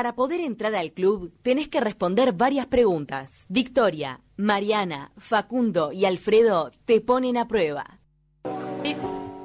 Para poder entrar al club, tenés que responder varias preguntas. Victoria, Mariana, Facundo y Alfredo te ponen a prueba.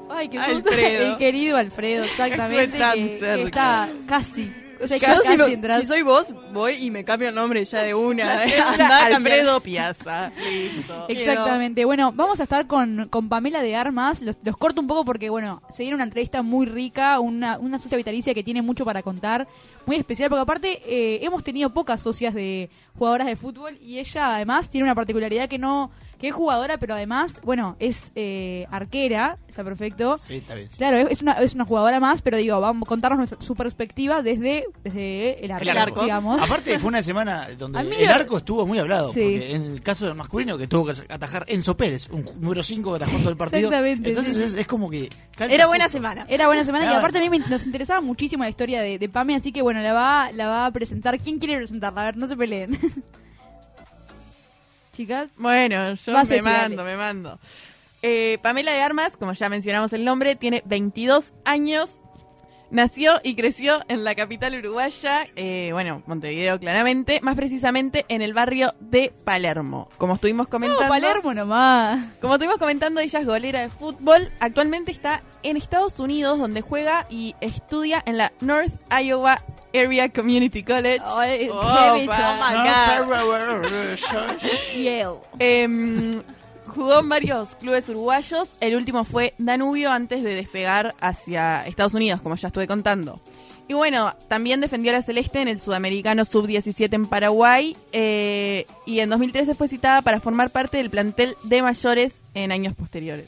Ay, qué Alfredo. susto. El querido Alfredo, exactamente. Tan que- que está casi. O sea, Yo, si, me- entrar. si soy vos, voy y me cambio el nombre ya de una. Andá. Alfredo Piazza. Listo. Exactamente. Bueno, vamos a estar con, con Pamela de Armas. Los, los corto un poco porque, bueno, se viene una entrevista muy rica, una, una socia vitalicia que tiene mucho para contar, muy especial, porque aparte eh, hemos tenido pocas socias de jugadoras de fútbol y ella además tiene una particularidad que no que es jugadora, pero además, bueno, es eh, arquera, está perfecto. Sí, está bien. Claro, es una, es una jugadora más, pero digo, vamos a contarnos nuestra- su perspectiva desde, desde el arco, El arco. digamos. Aparte fue una semana donde el arco estuvo muy hablado, Sí. porque en el caso del masculino que tuvo que atajar Enzo Pérez, un número 5 que atajó todo el partido. Exactamente, Entonces sí. es, es como que Era buena justo. semana. Era buena semana y aparte a mí me- nos interesaba muchísimo la historia de, de Pame, así que bueno, la va, la va a presentar. ¿Quién quiere presentarla? A ver, no se peleen. Chicas, Bueno, yo Vas, me mando, me mando. Eh, Pamela de Armas, como ya mencionamos el nombre, tiene 22 años. Nació y creció en la capital uruguaya, eh, bueno, Montevideo claramente, más precisamente en el barrio de Palermo. Como estuvimos comentando, no, Palermo nomás. como estuvimos comentando, ella es golera de fútbol. Actualmente está en Estados Unidos, donde juega y estudia en la North Iowa Area Community College. Bicho. Oh my God. Yale. Em, jugó en varios clubes uruguayos. El último fue Danubio antes de despegar hacia Estados Unidos, como ya estuve contando. Y bueno, también defendió a la Celeste en el Sudamericano Sub-17 en Paraguay. eh, y en 2013 fue citada para formar parte del plantel de mayores en años posteriores.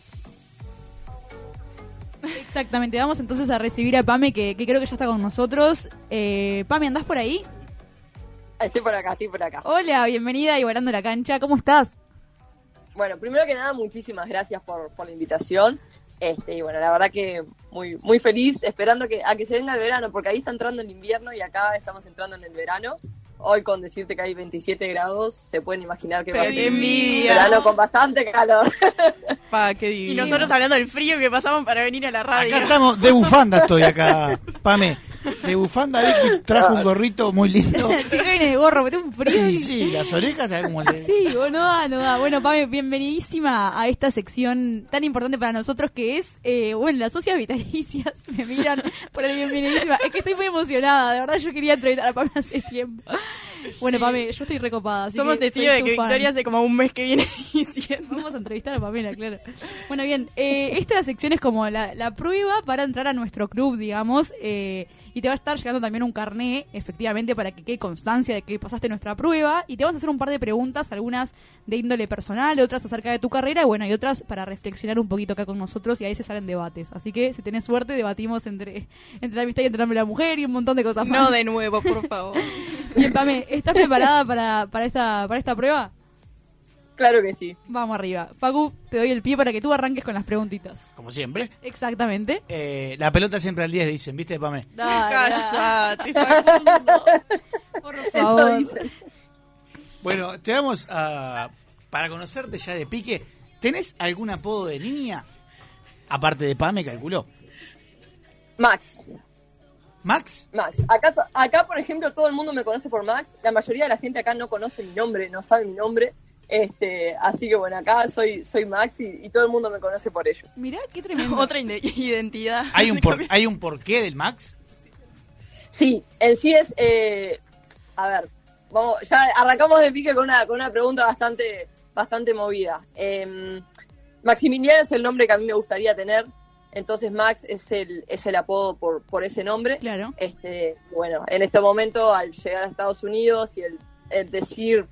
Exactamente, vamos entonces a recibir a Pame, que, que creo que ya está con nosotros. Eh, Pame, ¿andás por ahí? Estoy por acá, estoy por acá. Hola, bienvenida a Igualando la Cancha, ¿cómo estás? Bueno, primero que nada, muchísimas gracias por, por la invitación. Este, y bueno, la verdad que muy, muy feliz, esperando que, a que se venga el verano, porque ahí está entrando el invierno y acá estamos entrando en el verano. Hoy con decirte que hay 27 grados, se pueden imaginar que va a Pero ser envidia. verano con bastante calor. Pa, qué Y nosotros hablando del frío que pasamos para venir a la radio. Acá estamos, de bufanda estoy acá, Pame. De bufanda, Vicky trajo un gorrito muy lindo. Sí, viene de gorro, mete un frío. Y sí, las orejas, ¿sabes cómo se Sí, o no da, no da. Bueno, Pame, bienvenidísima a esta sección tan importante para nosotros que es, eh, bueno, las socias vitalicias me miran por el bienvenidísima. Es que estoy muy emocionada, de verdad yo quería entrevistar a Pame hace tiempo. Bueno, Pame, yo estoy recopada. así Somos testigos de que fan. Victoria hace como un mes que viene diciendo. Vamos a entrevistar a Pamela, claro. Bueno, bien, eh, esta sección es como la, la prueba para entrar a nuestro club, digamos, eh, y te va a estar llegando también un carné, efectivamente, para que quede constancia de que pasaste nuestra prueba, y te vamos a hacer un par de preguntas, algunas de índole personal, otras acerca de tu carrera, y bueno, y otras para reflexionar un poquito acá con nosotros, y ahí se salen debates. Así que, si tenés suerte, debatimos entre, entre la amistad y entre la mujer y un montón de cosas más. No de nuevo, por favor. Bien, Pame, ¿estás preparada para, para, esta, para esta prueba? Claro que sí. Vamos arriba. Facu, te doy el pie para que tú arranques con las preguntitas. Como siempre. Exactamente. Eh, la pelota siempre al 10, dicen, ¿viste, Pame? Cállate, Facundo. Por Eso favor. dice. Bueno, te vamos a. Para conocerte ya de pique, ¿tenés algún apodo de niña? Aparte de Pame, calculó. Max, ¿Max? Max. Acá, acá, por ejemplo, todo el mundo me conoce por Max. La mayoría de la gente acá no conoce mi nombre, no sabe mi nombre. Este, así que bueno, acá soy, soy Max y, y todo el mundo me conoce por ello. Mirá qué tremendo. Otra identidad. ¿Hay un, por- ¿Hay un porqué del Max? Sí, en sí es, eh, a ver, vamos, ya arrancamos de pique con una, con una pregunta bastante, bastante movida. Em, Maximiliano es el nombre que a mí me gustaría tener, entonces Max es el, es el apodo por, por ese nombre. Claro. Este, bueno, en este momento al llegar a Estados Unidos y el, el decir,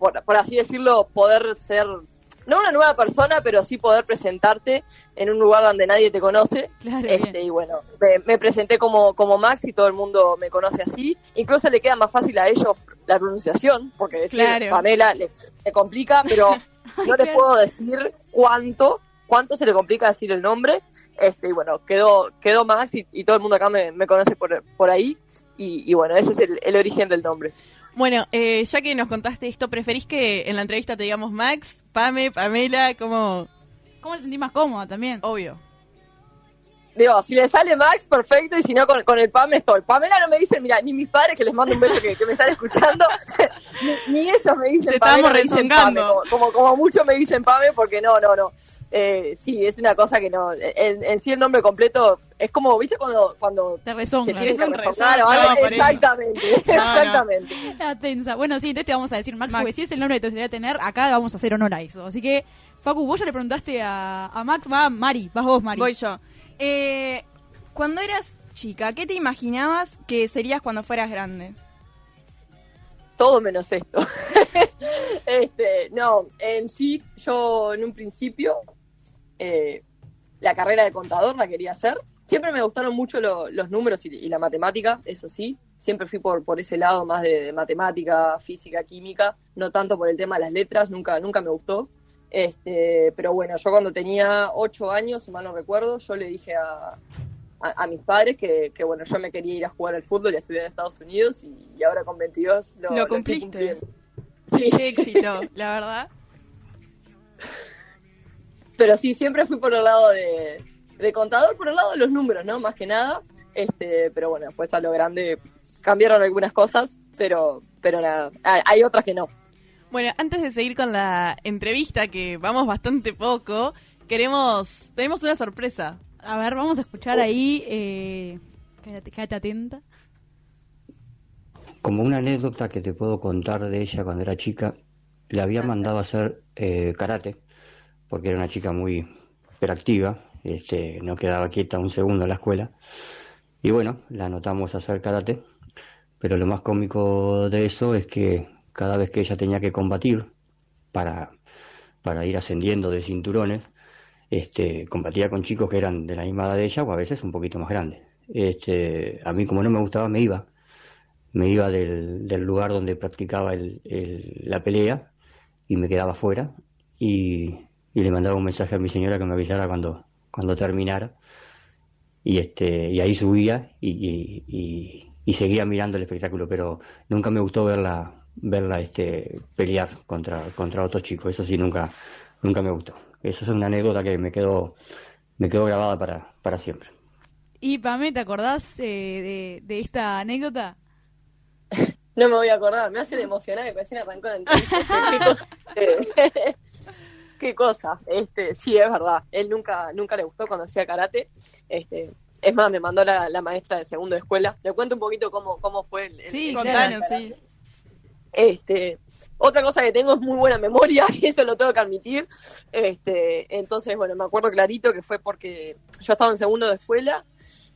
por, por así decirlo, poder ser, no una nueva persona, pero sí poder presentarte en un lugar donde nadie te conoce. Claro, Este, bien. y bueno, me, me presenté como, como Max y todo el mundo me conoce así. Incluso le queda más fácil a ellos la pronunciación, porque decir Claro. Pamela le, le complica, pero no les claro. puedo decir cuánto, cuánto se le complica decir el nombre. Este, y bueno, quedó, quedó Max y, y todo el mundo acá me, me conoce por, por ahí. Y, y bueno, ese es el, el origen del nombre. Bueno, eh, ya que nos contaste esto, ¿preferís que en la entrevista te digamos Max, Pame, Pamela, como ¿Cómo te sentís más cómoda también? obvio? Digo, si le sale Max, perfecto, y si no, con, con el PAM estoy. Pamela no me dicen, mira, ni mis padres, que les mando un beso que, que me están escuchando, ni, ni ellos me dicen Te Pamela, estamos me dicen Pame, como, como, como mucho me dicen Pame, porque no, no, no. Eh, sí, es una cosa que no, en, en sí el nombre completo es como, ¿viste cuando, cuando Te te tienen Es que o algo? no. Exactamente, No, no. exactamente. La tensa. Bueno, sí, entonces te vamos a decir Max, Max. porque si es el nombre que te gustaría tener, acá vamos a hacer honor a eso. Así que, Facu, vos ya le preguntaste a, a Max, va Mari, vas vos, Mari. Voy yo. Eh, cuando eras chica, ¿qué te imaginabas que serías cuando fueras grande? todo menos esto. este, no, en sí, yo en un principio eh, la carrera de contador la quería hacer. Siempre me gustaron mucho lo- los números y, y la matemática, eso sí. Siempre fui por, por ese lado más de, de matemática, física, química, no tanto por el tema de las letras, nunca, nunca me gustó. Este, pero bueno, yo cuando tenía ocho años, si mal no recuerdo, yo le dije a, a, a mis padres que, que, bueno, yo me quería ir a jugar al fútbol y a estudiar en Estados Unidos y, y ahora con 22 lo, cumpliste. Sí, Qué éxito, la verdad. pero sí, siempre fui por el lado de, de contador, por el lado de los números, ¿no? Más que nada. Este, pero bueno, después a lo grande cambiaron algunas cosas, pero, pero nada, hay otras que no. Bueno, antes de seguir con la entrevista, que vamos bastante poco, queremos, tenemos una sorpresa. A ver, vamos a escuchar ahí. Eh, quédate, quédate atenta. Como una anécdota que te puedo contar de ella cuando era chica, le había mandado a hacer eh, karate, porque era una chica muy hiperactiva, este, no quedaba quieta un segundo en la escuela. Y bueno, la anotamos a hacer karate, pero lo más cómico de eso es que cada vez que ella tenía que combatir para, para ir ascendiendo de cinturones, este, combatía con chicos que eran de la misma edad de ella o a veces un poquito más grandes. Este, a mí como no me gustaba me iba, me iba del, lugar donde practicaba la pelea y me quedaba fuera y, le mandaba un mensaje a mi señora que me avisara cuando, cuando terminara y este y ahí subía y, y- y- y seguía mirando el espectáculo pero nunca me gustó verla verla este pelear contra contra otros chicos eso sí nunca nunca me gustó eso es una anécdota que me quedó me quedó grabada para para siempre Y Pame, ¿te acordás eh, de, de esta anécdota? No me voy a acordar, me hacen emocionar que recién arrancó la entrevista. Qué cosa. eh, Qué cosa. Este, sí, es verdad. Él nunca, nunca le gustó cuando hacía karate. Este, es más, me mandó la, la maestra de segundo de escuela. Le cuento un poquito cómo, cómo fue el, Sí, el claro. Contanos, sí. Este, otra cosa que tengo es muy buena memoria y eso lo tengo que admitir. Este, entonces, bueno, me acuerdo clarito que fue porque yo estaba en segundo de escuela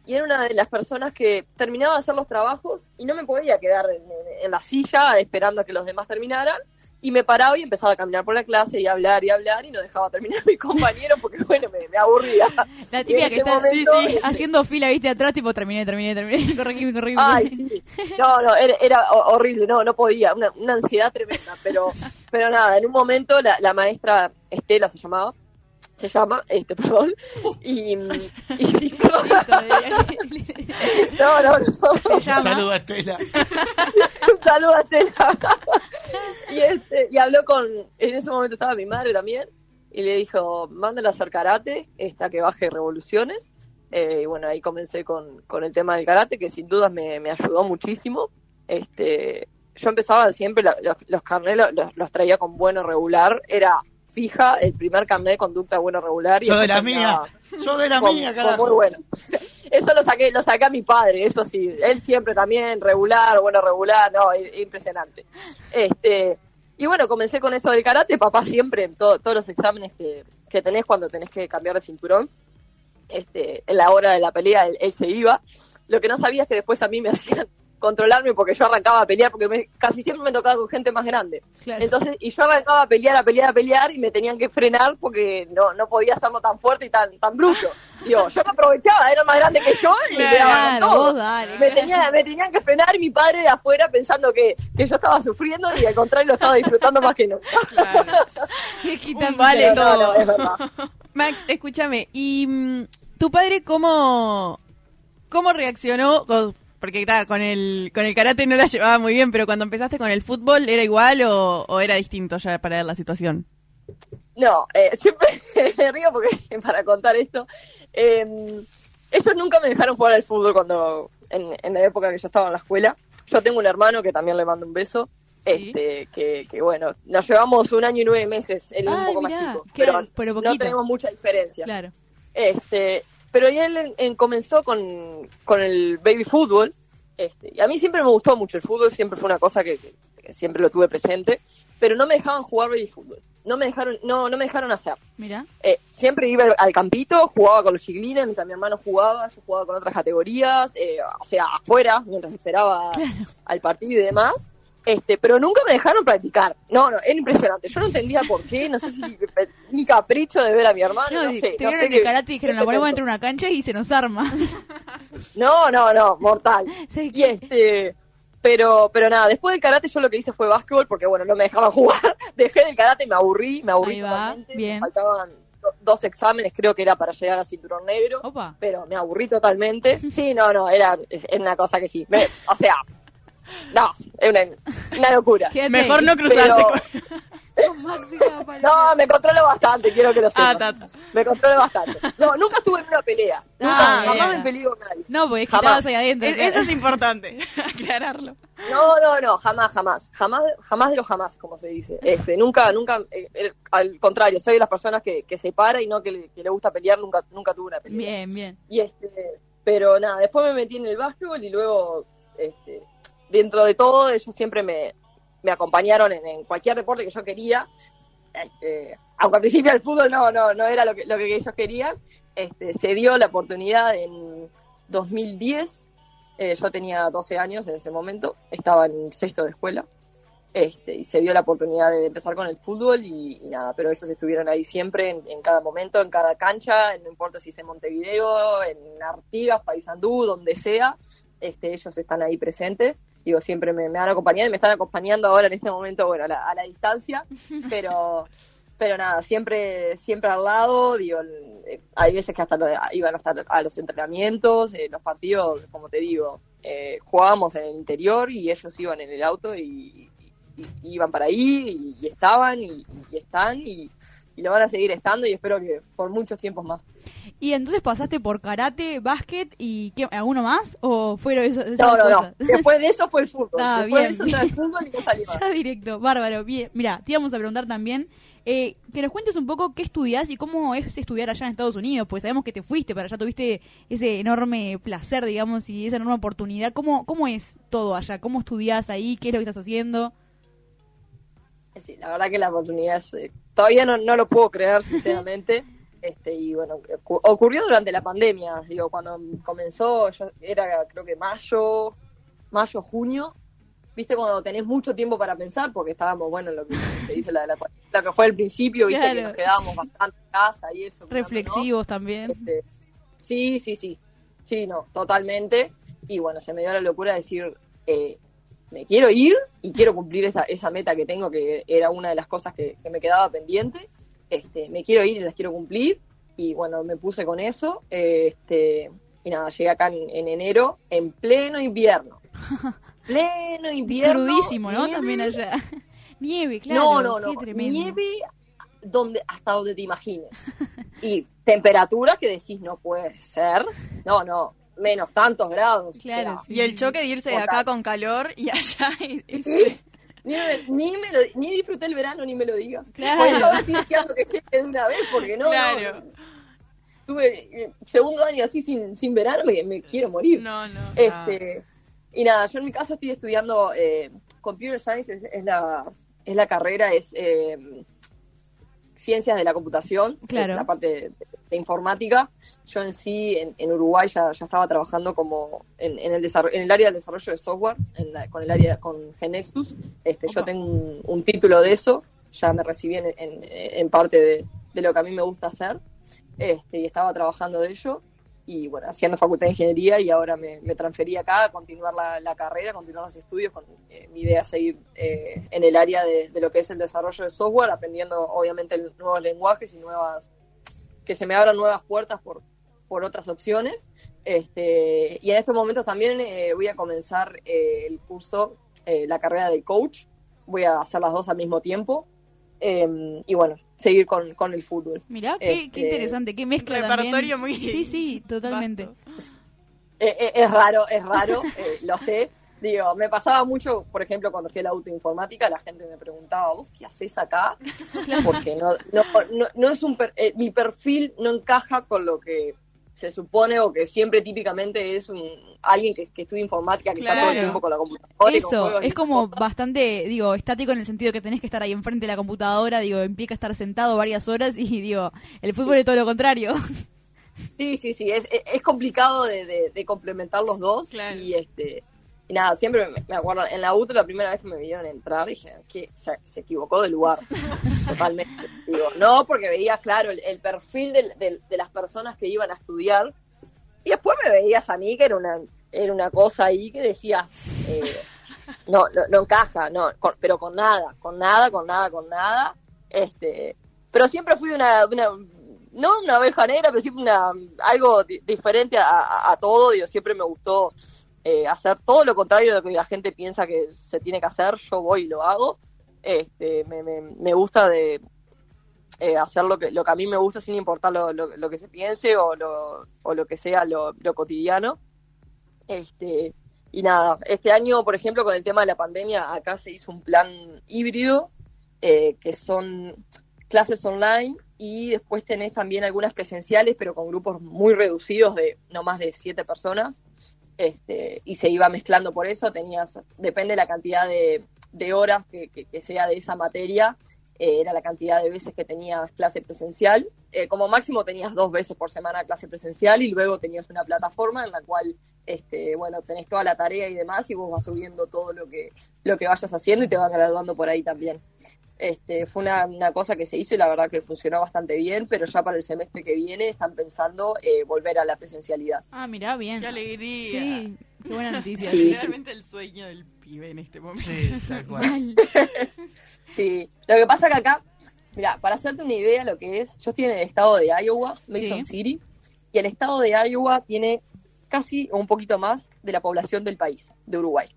y era una de las personas que terminaba de hacer los trabajos y no me podía quedar en, en- en la silla esperando a que los demás terminaran y me paraba y empezaba a caminar por la clase y a hablar y hablar y no dejaba terminar a mi compañero porque, bueno, me, me aburría. La típica que está momento, sí, sí, este, haciendo fila, viste, atrás, tipo, terminé, terminé, terminé, corregime, corregime. Ay, sí. No, no, era, era ho- horrible, no, no podía, una, una ansiedad tremenda, pero, pero nada, en un momento la, la maestra Estela se llamaba, se llama, este, perdón, y, y sí, perdón, Listo, eh, no, no, no, saludo a Estela. un saludo a Estela. Y, este, y habló con, en ese momento estaba mi madre también, y le dijo, mándala a hacer karate, esta que baje revoluciones, Eh, y bueno, ahí comencé con, con el tema del karate, que sin dudas me, me ayudó muchísimo. Este, yo empezaba siempre, la- los, los carnés los, los- los traía con bueno regular, era fija el primer carnet de conducta bueno regular. y Sos de la mía. Sos de la con- mía, carajo. muy bueno. Eso lo saqué, lo saqué a mi padre, eso sí. Él siempre también, regular, bueno, regular, no, impresionante. Este, y bueno, comencé con eso del karate, papá siempre en to- todos los exámenes que, que tenés cuando tenés que cambiar de cinturón, este, en la hora de la pelea él, él se iba. Lo que no sabía es que después a mí me hacían controlarme porque yo arrancaba a pelear, porque me- casi siempre me tocaba con gente más grande. Claro. Entonces, y yo arrancaba a pelear, a pelear, a pelear, y me tenían que frenar porque no, no podía hacerlo tan fuerte y tan, tan bruto. Digo, yo me aprovechaba, era más grande que yo y le daba con Claro, todo. vos dale. Me, tenía, me tenían que frenar y mi padre de afuera pensando que, que yo estaba sufriendo y al contrario lo estaba disfrutando más que nunca. Quitando- vale Pero no, todo. no, es verdad. Max, escúchame, ¿y mm, tu padre cómo, cómo reaccionó? Porque con el con el karate no la llevaba muy bien, pero cuando empezaste con el fútbol, ¿era igual o, o era distinto ya para él la situación? No, eh, siempre me río porque para contar esto. eh, ellos nunca me dejaron jugar al fútbol cuando en, en la época que yo estaba en la escuela. Yo tengo un hermano que también le mando un beso. Este, que, que bueno, nos llevamos un año y nueve meses, él un Ay, poco más chico, pero, pero no tenemos mucha diferencia. Claro. Este, pero y él en- en- comenzó con, con el baby fútbol. Este, y a mí siempre me gustó mucho el fútbol, siempre fue una cosa que, que- que siempre lo tuve presente, pero no me dejaban jugar baby fútbol. No me dejaron, no, no me dejaron hacer. Mira. Eh, siempre iba al, campito, jugaba con los chiquilines, mientras mi hermano jugaba, yo jugaba con otras categorías, eh, o sea, afuera, mientras esperaba al partido y demás. Este, pero nunca me dejaron practicar. No, no, era impresionante. Yo no entendía por qué, no sé si mi capricho de ver a mi hermano, No, no, sé. te no sé en el karate y dijeron, la ponemos dentro de una cancha y se nos arma. No, no, no, mortal. ¿Sabes Y este, pero, pero nada, después del karate yo lo que hice fue básquetbol porque bueno, no me dejaban jugar. Dejé del karate, me aburrí, me aburrí totalmente. bien. Me faltaban do- dos exámenes, creo que era para llegar a cinturón negro. Opa. Pero me aburrí totalmente. Sí, no, no, era, es- era una cosa que sí. Me- o sea, no, es una, una locura. Quédate Mejor no cruzarse Pero- con... No, me controlo bastante, quiero que lo Ah, sepas. ta. Me controlo bastante. No, nunca estuve en una pelea. Nunca, Ah, jamás me peleé con nadie. No, porque Jamás. ahí adentro. Es- Eso es importante, aclararlo. No, no, no, jamás, jamás, jamás, jamás de los jamás, como se dice. Este, nunca, nunca, eh, eh, al contrario, soy de las personas que, que se para y no que le, que le gusta pelear, nunca, nunca tuve una pelea. Bien, bien. Y este, pero nada, después me metí en el básquetbol y luego, este, dentro de todo, ellos siempre me, acompañaron en, en cualquier deporte que yo quería. Este, aunque al principio el fútbol no, no, no era lo que, lo que ellos querían, este, se dio la oportunidad en 2010. eh, yo tenía 12 años en ese momento, estaba en sexto de escuela. Este, y se dio la oportunidad de empezar con el fútbol y, y nada, pero ellos estuvieron ahí siempre, en, en cada momento, en cada cancha, no importa si es en Montevideo, en Artigas, Paysandú, donde sea, este, ellos están ahí presentes. Digo, siempre me, me han acompañado y me están acompañando ahora en este momento, bueno, a la, a la distancia, pero pero nada, siempre siempre al lado, digo, eh, hay veces que hasta lo- iban hasta a los entrenamientos, eh, los partidos, como te digo, eh, jugábamos en el interior y ellos iban en el auto y, y- y iban para ahí y, y estaban y, y están y, y lo van a seguir estando y espero que por muchos tiempos más. Y entonces pasaste por karate, básquet y ¿qué, alguno más? ¿O fueron eso- esas No, no, no. Después de eso fue el fútbol. Ah, Después bien, de eso bien. el fútbol y no salí más. Ya directo, bárbaro. Bien, mira, te íbamos a preguntar también eh, que nos cuentes un poco qué estudias y cómo es estudiar allá en Estados Unidos, pues sabemos que te fuiste para allá, tuviste ese enorme placer, digamos, y esa enorme oportunidad. ¿Cómo, cómo es todo allá? ¿Cómo estudias ahí? ¿Qué es lo que estás haciendo? Sí, la verdad que la oportunidad es, eh, todavía no, no lo puedo creer, sinceramente. Este, y bueno, ocu- ocurrió durante la pandemia, digo, cuando comenzó, yo, era creo que mayo, mayo, junio, viste cuando tenés mucho tiempo para pensar, porque estábamos, bueno, en lo que se dice la, la, lo que fue el principio, viste que nos quedábamos bastante en casa y eso. Reflexivos también. Este, sí, sí, sí. Sí, no, totalmente. Y bueno, se me dio la locura de decir, eh, me quiero ir y quiero cumplir esa, esa meta que tengo, que era una de las cosas que, que me quedaba pendiente. Este, me quiero ir y las quiero cumplir. Y bueno, me puse con eso. este, y nada, llegué acá en, en enero, en pleno invierno. Pleno invierno. Crudísimo, ¿no? nieve. También allá. Nieve, claro. No, no, no. Qué tremendo. Nieve donde, hasta donde te imagines. Y temperaturas que decís no puede ser. No, no. Menos tantos grados. o Claro, sea, sí. Y el choque de irse de acá con calor y allá. y- y- Sí. Ni, me, ni, me lo- ni disfruté el verano, ni me lo digas. Claro. Por eso ahora estoy deseando que llegue de una vez, porque no, Claro. no. Tuve eh, segundo año así sin, sin verano, me, me quiero morir. No, no. Este, y nada, yo en mi caso estoy estudiando eh, Computer Science, es, es la, es la carrera, es eh, Ciencias de la Computación, Claro. la parte de, de informática. Yo en sí, en, en Uruguay, ya, ya estaba trabajando como en, en el en el área de desarrollo de software, en la- con el área con Genexus. Este, yo tengo un, un título de eso, ya me recibí en, en- en parte de, de lo que a mí me gusta hacer, este, y estaba trabajando de ello y bueno, haciendo facultad de ingeniería y ahora me, me transferí acá a continuar la, la carrera, continuar los estudios, con eh, mi idea es seguir eh, en el área de, lo que es el desarrollo de software, aprendiendo obviamente nuevos lenguajes y nuevas, que se me abran nuevas puertas por, por otras opciones. Este, y en estos momentos también eh, voy a comenzar eh, el curso, la carrera de coach, voy a hacer las dos al mismo tiempo. Eh, y bueno, seguir con, con el fútbol. Mirá, qué, Este, qué interesante, qué mezcla repertorio también. muy Sí, sí, totalmente. Eh, eh, es raro, es raro, eh, lo sé. Digo, me pasaba mucho, por ejemplo, cuando fui a la autoinformática, la gente me preguntaba, ¿vos qué haces acá? Porque no, no, no, no es un per- eh, mi perfil no encaja con lo que se supone o que siempre típicamente es un alguien que, que estudia informática, que está todo el tiempo con la computadora. Eso, es como bastante, digo, estático en el sentido que tenés que estar ahí enfrente de la computadora, digo, implica estar sentado varias horas y digo, el fútbol es todo lo contrario. Sí, sí, sí, es, es- es complicado de, de- de complementar los dos. Claro. Y este y nada, siempre me, acuerdo, en la UTE la primera vez que me vieron entrar, dije que se, se equivocó de lugar, totalmente. Digo, no, porque veías, claro, el, el perfil de las personas que iban a estudiar. Y después me veías a mí, que era una, era una cosa ahí que decías, eh, no, no, no encaja, no, con- pero con nada, con nada, con nada, con nada. Este, pero siempre fui una, una no una oveja negra, pero siempre una, algo di- diferente a, a- a todo. Digo, siempre me gustó eh, hacer todo lo contrario de lo que la gente piensa que se tiene que hacer. Yo voy y lo hago. Este, me, me, gusta de eh, hacer lo que, lo que a mí me gusta sin importar lo, lo, lo que se piense o lo, o lo que sea lo, lo cotidiano. Este, y nada, este año, por ejemplo, con el tema de la pandemia, acá se hizo un plan híbrido, eh, que son clases online y después tenés también algunas presenciales, pero con grupos muy reducidos de no más de siete personas. Este, y se iba mezclando por eso, tenías, depende de la cantidad de, de horas que, que- que sea de esa materia, eh, era la cantidad de veces que tenías clase presencial. Eh, como máximo tenías dos veces por semana clase presencial y luego tenías una plataforma en la cual, este, bueno, tenés toda la tarea y demás y vos vas subiendo todo lo que, lo que vayas haciendo y te van graduando por ahí también. Este, fue una, una cosa que se hizo y la verdad que funcionó bastante bien, pero ya para el semestre que viene están pensando eh, volver a la presencialidad. Ah, mirá, bien. ¡Qué alegría! Sí, qué buena noticia. Sí, Es realmente el sueño del pibe en este momento. Sí, tal cual. Mal. Sí, lo que pasa que acá, mira, para hacerte una idea lo que es, yo estoy en el estado de Iowa, Mason Sí. City, y el estado de Iowa tiene casi o un poquito más de la población del país, de Uruguay.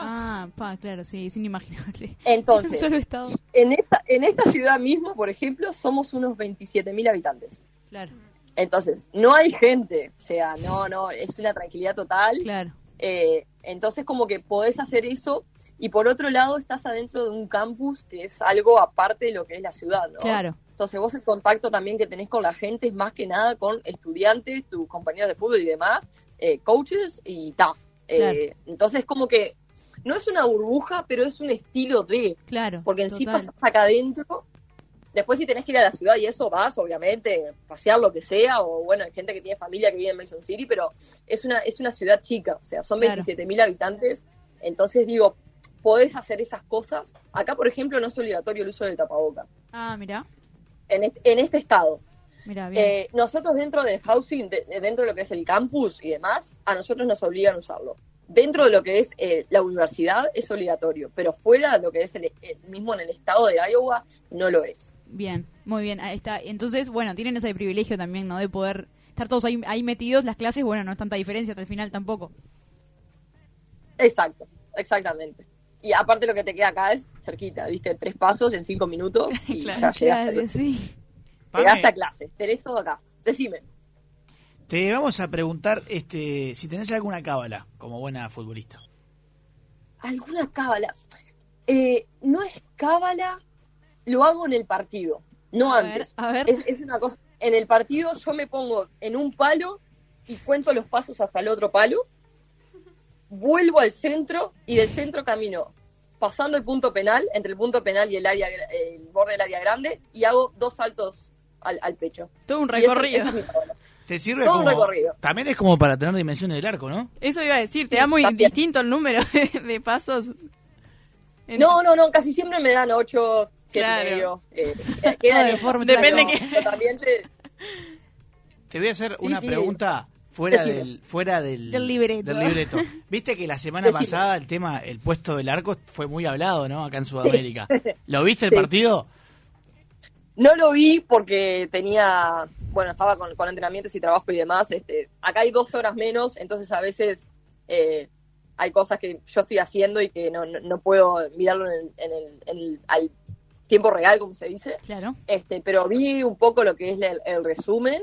Ah, pa, claro, sí, sin imaginable. Entonces, Solo estado. en esta, en esta ciudad mismo, por ejemplo, somos unos 27.000 habitantes. Claro, Entonces, no hay gente, o sea, no, no, es una tranquilidad total. claro. Eh, entonces, como que podés hacer eso y por otro lado estás adentro de un campus que es algo aparte de lo que es la ciudad, ¿no? Claro. Entonces, vos el contacto también que tenés con la gente es más que nada con estudiantes, tus compañeros de fútbol y demás, eh, coaches y ta. Eh, Entonces, como que no es una burbuja, pero es un estilo de, Claro. porque en sí pasas acá adentro. Después, si tenés que ir a la ciudad y eso, vas, obviamente, pasear lo que sea, o bueno, hay gente que tiene familia que vive en Mason City, pero es una, es una ciudad chica, o sea, son Claro. 27.000 habitantes, entonces digo, podés hacer esas cosas. Acá, por ejemplo, no es obligatorio el uso del tapaboca, Ah, mirá, en este, en este estado. mirá, bien. Eh, nosotros dentro del housing, de- dentro de lo que es el campus y demás, a nosotros nos obligan a usarlo. Dentro de lo que es eh, la universidad es obligatorio, pero fuera de lo que es el, el mismo en el estado de Iowa no lo es. Bien, muy bien, ahí está. Entonces, bueno, tienen ese privilegio también, ¿no? De poder estar todos ahí, ahí metidos. Las clases, bueno, no es tanta diferencia hasta el final tampoco. Exacto, exactamente. Y aparte lo que te queda acá es cerquita, diste tres pasos en cinco minutos y Claro, ya llegaste, Claro, sí. Llegaste a clase, tenés todo acá. Decime. Te vamos a preguntar este, si tenés alguna cábala como buena futbolista. ¿Alguna cábala? Eh, no es cábala, lo hago en el partido, no A ver, antes. a ver. Es, es una cosa, en el partido yo me pongo en un palo y cuento los pasos hasta el otro palo, vuelvo al centro y del centro camino pasando el punto penal, entre el punto penal y el área el borde del área grande, y hago dos saltos al, al pecho. Todo un recorrido. esa es mi cábala. Te sirve Todo un como. recorrido. También es como para tener dimensión en el arco, ¿no? Eso iba a decir, te Sí, da muy también. distinto el número de, de pasos. No, no, no, casi siempre me dan ocho, siete Claro. y medio. Eh, queda en de esa. forma- Depende Pero- que- también te- Te voy a hacer Sí, una sí. pregunta fuera Decime. del fuera del, Del libreto. del libreto. Viste que la semana Decime. pasada el tema, el puesto del arco fue muy hablado, ¿no? Acá en Sudamérica. ¿Lo viste el Sí. partido? No lo vi porque tenía, bueno, estaba con, con entrenamientos y trabajo y demás. Este, acá hay dos horas menos, entonces a veces eh, hay cosas que yo estoy haciendo y que no, no, no puedo mirarlo en el, en el, en el- al tiempo real, como se dice. Claro. Este, pero vi un poco lo que es el, el resumen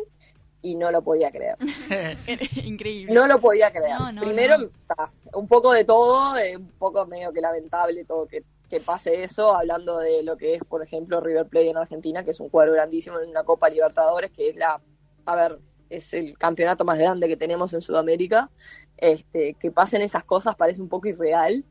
y no lo podía creer. Increíble. No lo podía creer. No, Primero, ta, un poco de todo, eh, un poco medio que lamentable todo que, que pase eso, hablando de lo que es, por ejemplo, River Plate en Argentina, que es un cuadro grandísimo en una Copa Libertadores, que es la, a ver, es el campeonato más grande que tenemos en Sudamérica. Este, que pasen esas cosas parece un poco irreal,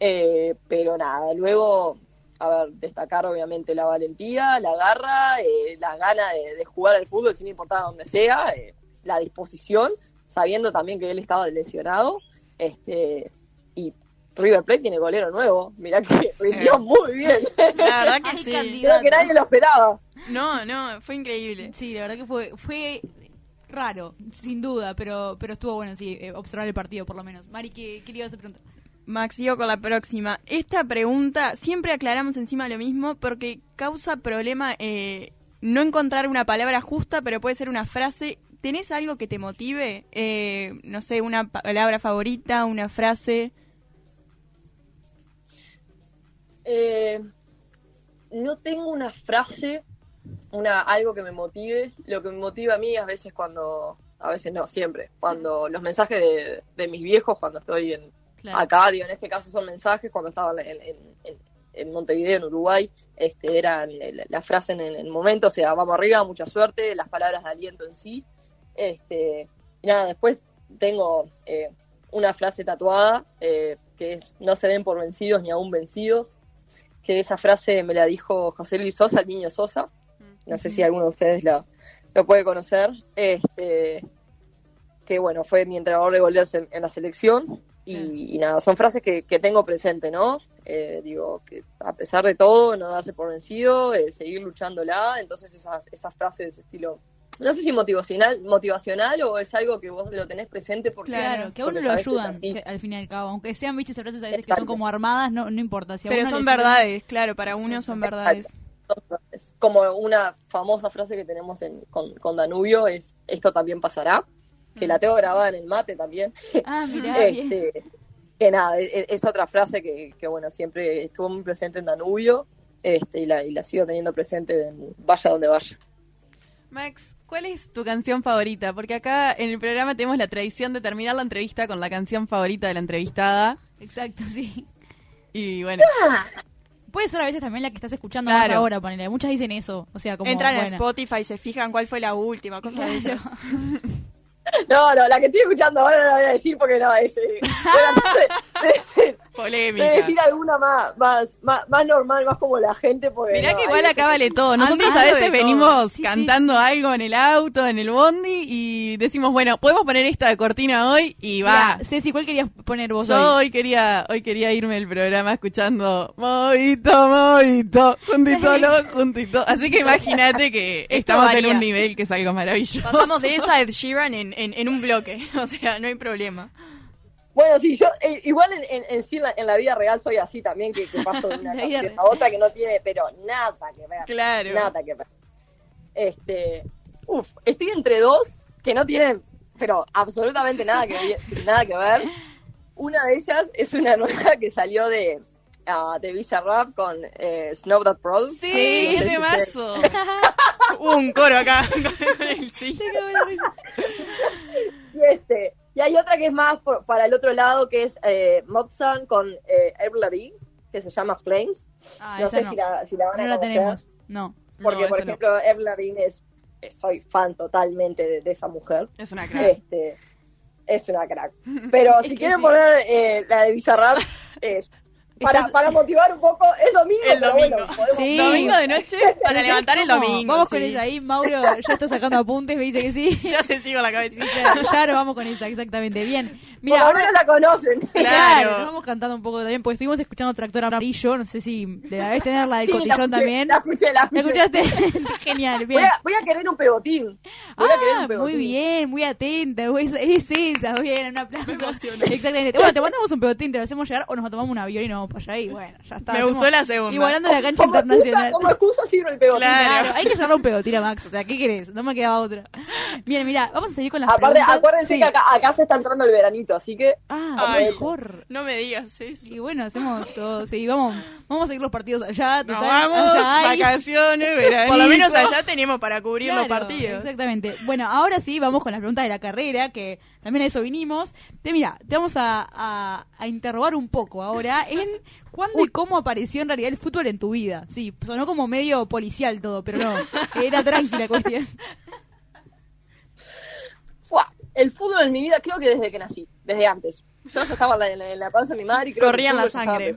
eh, pero nada, luego, a ver, destacar obviamente la valentía, la garra, eh, la gana de, de jugar al fútbol sin importar donde sea, eh, la disposición, sabiendo también que él estaba lesionado, este, y River Plate tiene golero nuevo, mirá que rindió muy bien, La verdad que sí. candidato. creo que nadie lo esperaba. No, no, fue increíble. Sí, la verdad que fue fue raro, sin duda, pero pero estuvo bueno, sí, eh, observar el partido por lo menos. Mari, ¿qué, qué le ibas a preguntar? Max, sigo con la próxima. Esta pregunta siempre aclaramos encima lo mismo porque causa problema eh, no encontrar una palabra justa, pero puede ser una frase. ¿Tenés algo que te motive? Eh, no sé, una palabra favorita, una frase. Eh, no tengo una frase, una algo que me motive. Lo que me motiva a mí a veces cuando, a veces no, siempre, cuando los mensajes de, de mis viejos cuando estoy en Claro. acá, digo, en este caso son mensajes cuando estaba en, en- en- en Montevideo, en Uruguay, este, eran la, la frase en el momento, o sea, vamos arriba, mucha suerte, las palabras de aliento en sí. Este, y nada, después tengo eh, una frase tatuada eh, que es no se den por vencidos ni aún vencidos, que esa frase me la dijo José Luis Sosa, el niño Sosa, no sé si alguno de ustedes la, lo puede conocer, este, que bueno, fue mi entrenador de goleros en, en la selección, y, y nada, son frases que, que tengo presente, ¿no? Eh, digo, que a pesar de todo, no darse por vencido, eh, seguir luchándola, entonces esas, esas frases de ese estilo, no sé si motivacional, motivacional o es algo que vos lo tenés presente porque... Claro, que a uno lo ayudan que- al fin y al cabo, aunque sean viste frases a veces que son como armadas, no no importa, si a Pero uno son verdades, claro, para uno son Exacto. verdades. Como una famosa frase que tenemos en- con, con Danubio es, esto también pasará, que la tengo grabada en el mate también. Ah, mirá, bien. este, que nada, es, es otra frase que, que, bueno, siempre estuvo muy presente en Danubio este, y, la, y la sigo teniendo presente en vaya donde vaya. Max, ¿cuál es tu canción favorita? Porque acá en el programa tenemos la tradición de terminar la entrevista con la canción favorita de la entrevistada. Exacto, sí. Y bueno, Puede ser a veces también la que estás escuchando Claro. más ahora, ponele. Muchas dicen eso, o sea, como Entran a bueno. Spotify, se fijan cuál fue la última, cosas de eso. No, no, la que estoy escuchando ahora no la voy a decir porque no, es... eh, bueno, de, de decir, de polémica. decir alguna más, más, más, más normal, más como la gente, porque... Mirá no, que igual acá vale todo. Nosotros a veces venimos Sí, sí, cantando algo en el auto, en el bondi, y decimos, bueno, podemos poner esta de cortina hoy y va. Mirá, Ceci, ¿cuál querías poner vos Yo hoy? hoy quería, hoy quería irme del programa escuchando Movito, Movito, juntito, lo, juntito. Así que imagínate que estamos en un nivel que es algo maravilloso. Pasamos de eso a Ed Sheeran en, en, en un bloque, o sea, no hay problema. Bueno, sí, yo eh, igual en, en, en sí en la, en la vida real soy así también, que, que paso de una canción a otra que no tiene, pero nada que ver. Claro. Nada que ver. Este, uf, estoy entre dos que no tienen, pero absolutamente nada que ver, nada que ver. Una de ellas es una nueva que salió de ah, de Visa Rap con eh, Snow That Pro. Sí, No qué sé si. Hubo un coro acá con el sí. Y este, y hay otra que es más por- para el otro lado, que es eh, con eh, Avril que se llama Flames. Ah, no sé no. si la, si la van a no la tenemos. No. Porque, No, por no. ejemplo, Avril Lavigne es, eh, soy fan totalmente de, de esa mujer. Es una crack. Este, es una crack. Pero si quieren sí. poner eh, la de Bizarrap, es para, Estás- para motivar un poco, es domingo, El pero domingo. bueno, podemos- Sí. Domingo de noche. Para levantar el domingo. Vamos con esa ahí. Mauro ya está sacando apuntes, me dice que sí. Ya se sigo la cabeza. Claro, ya nos vamos con esa, exactamente. Bien. por Mira, lo ahora menos la conocen. Claro, Claro. nos vamos cantando un poco también, porque estuvimos escuchando Tractor Amarillo, no sé si le debes tener la del Sí, la cotillón escuché, también. La escuché, la ¿La escuché. escuchaste? Genial, bien. Voy a, voy a querer un pegotín. Voy a querer un Ah, pegotín. muy bien, muy atenta, güey, es esa, bien, un aplauso. Exactamente. Bueno, te mandamos un pegotín, te lo hacemos llegar o nos tomamos un avión y nos vamos vamos para allá y bueno, ya está. Me Estamos gustó la segunda. Igualando la cancha Como excusa, internacional. como excusa sirve el pegotín. Claro. Claro, hay que llevarle un pegotín a Max. O sea, ¿qué querés? No me queda otra. Bien, mira, vamos a seguir con las Aparte, preguntas. acuérdense Sí. que acá, acá se está entrando el veranito, así que Ah, Ay. mejor. No me digas eso. Y bueno, hacemos todo. Sí, vamos, vamos a seguir los partidos allá. Total, vamos, allá hay. vacaciones, veranito. Por lo menos allá teníamos para cubrir los partidos. Exactamente. Bueno, ahora sí, vamos con las preguntas de la carrera, que también a eso vinimos. Te mira, te vamos a, a- a interrogar un poco ahora en cuándo y cómo apareció en realidad el fútbol en tu vida. Sí, sonó como medio policial todo, pero no, era tranquila cuestión. ¡fua! el fútbol en mi vida creo que desde que nací, desde antes. Yo ya estaba en la, en la- en la panza de mi madre y creo Corría que la sangre.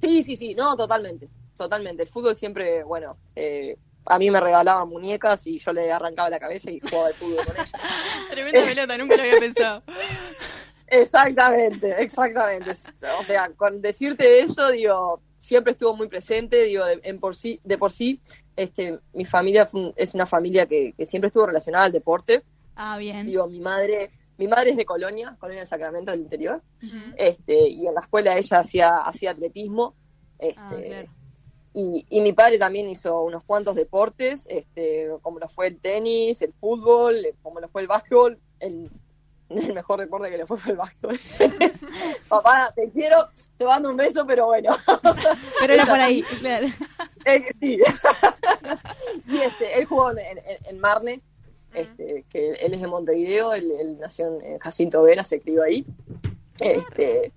Sí, sí, sí, no, totalmente, totalmente. El fútbol siempre, bueno, eh, a mí me regalaban muñecas y yo le arrancaba la cabeza y jugaba al fútbol con ella. Tremenda pelota, nunca lo había pensado. Exactamente, exactamente. O sea, con decirte eso, digo, siempre estuvo muy presente, digo, de, en por sí, de por sí, este, mi familia fue es una familia que, que siempre estuvo relacionada al deporte. Ah, bien. Digo, mi madre, mi madre es de Colonia, Colonia del Sacramento del interior, este, y en la escuela ella hacía, hacía atletismo, este, Ah, claro. Y, y mi padre también hizo unos cuantos deportes, este, como lo fue el tenis, el fútbol, como lo fue el básquetbol, el, el mejor deporte que le fue fue el básquetbol. Papá, te quiero, te mando un beso, pero bueno. Pero era por ahí, claro. Eh, sí. y este, él jugó en, en- en Marne, este, que él es de Montevideo, él, él nació en- en Jacinto Vera, se crió ahí. Este,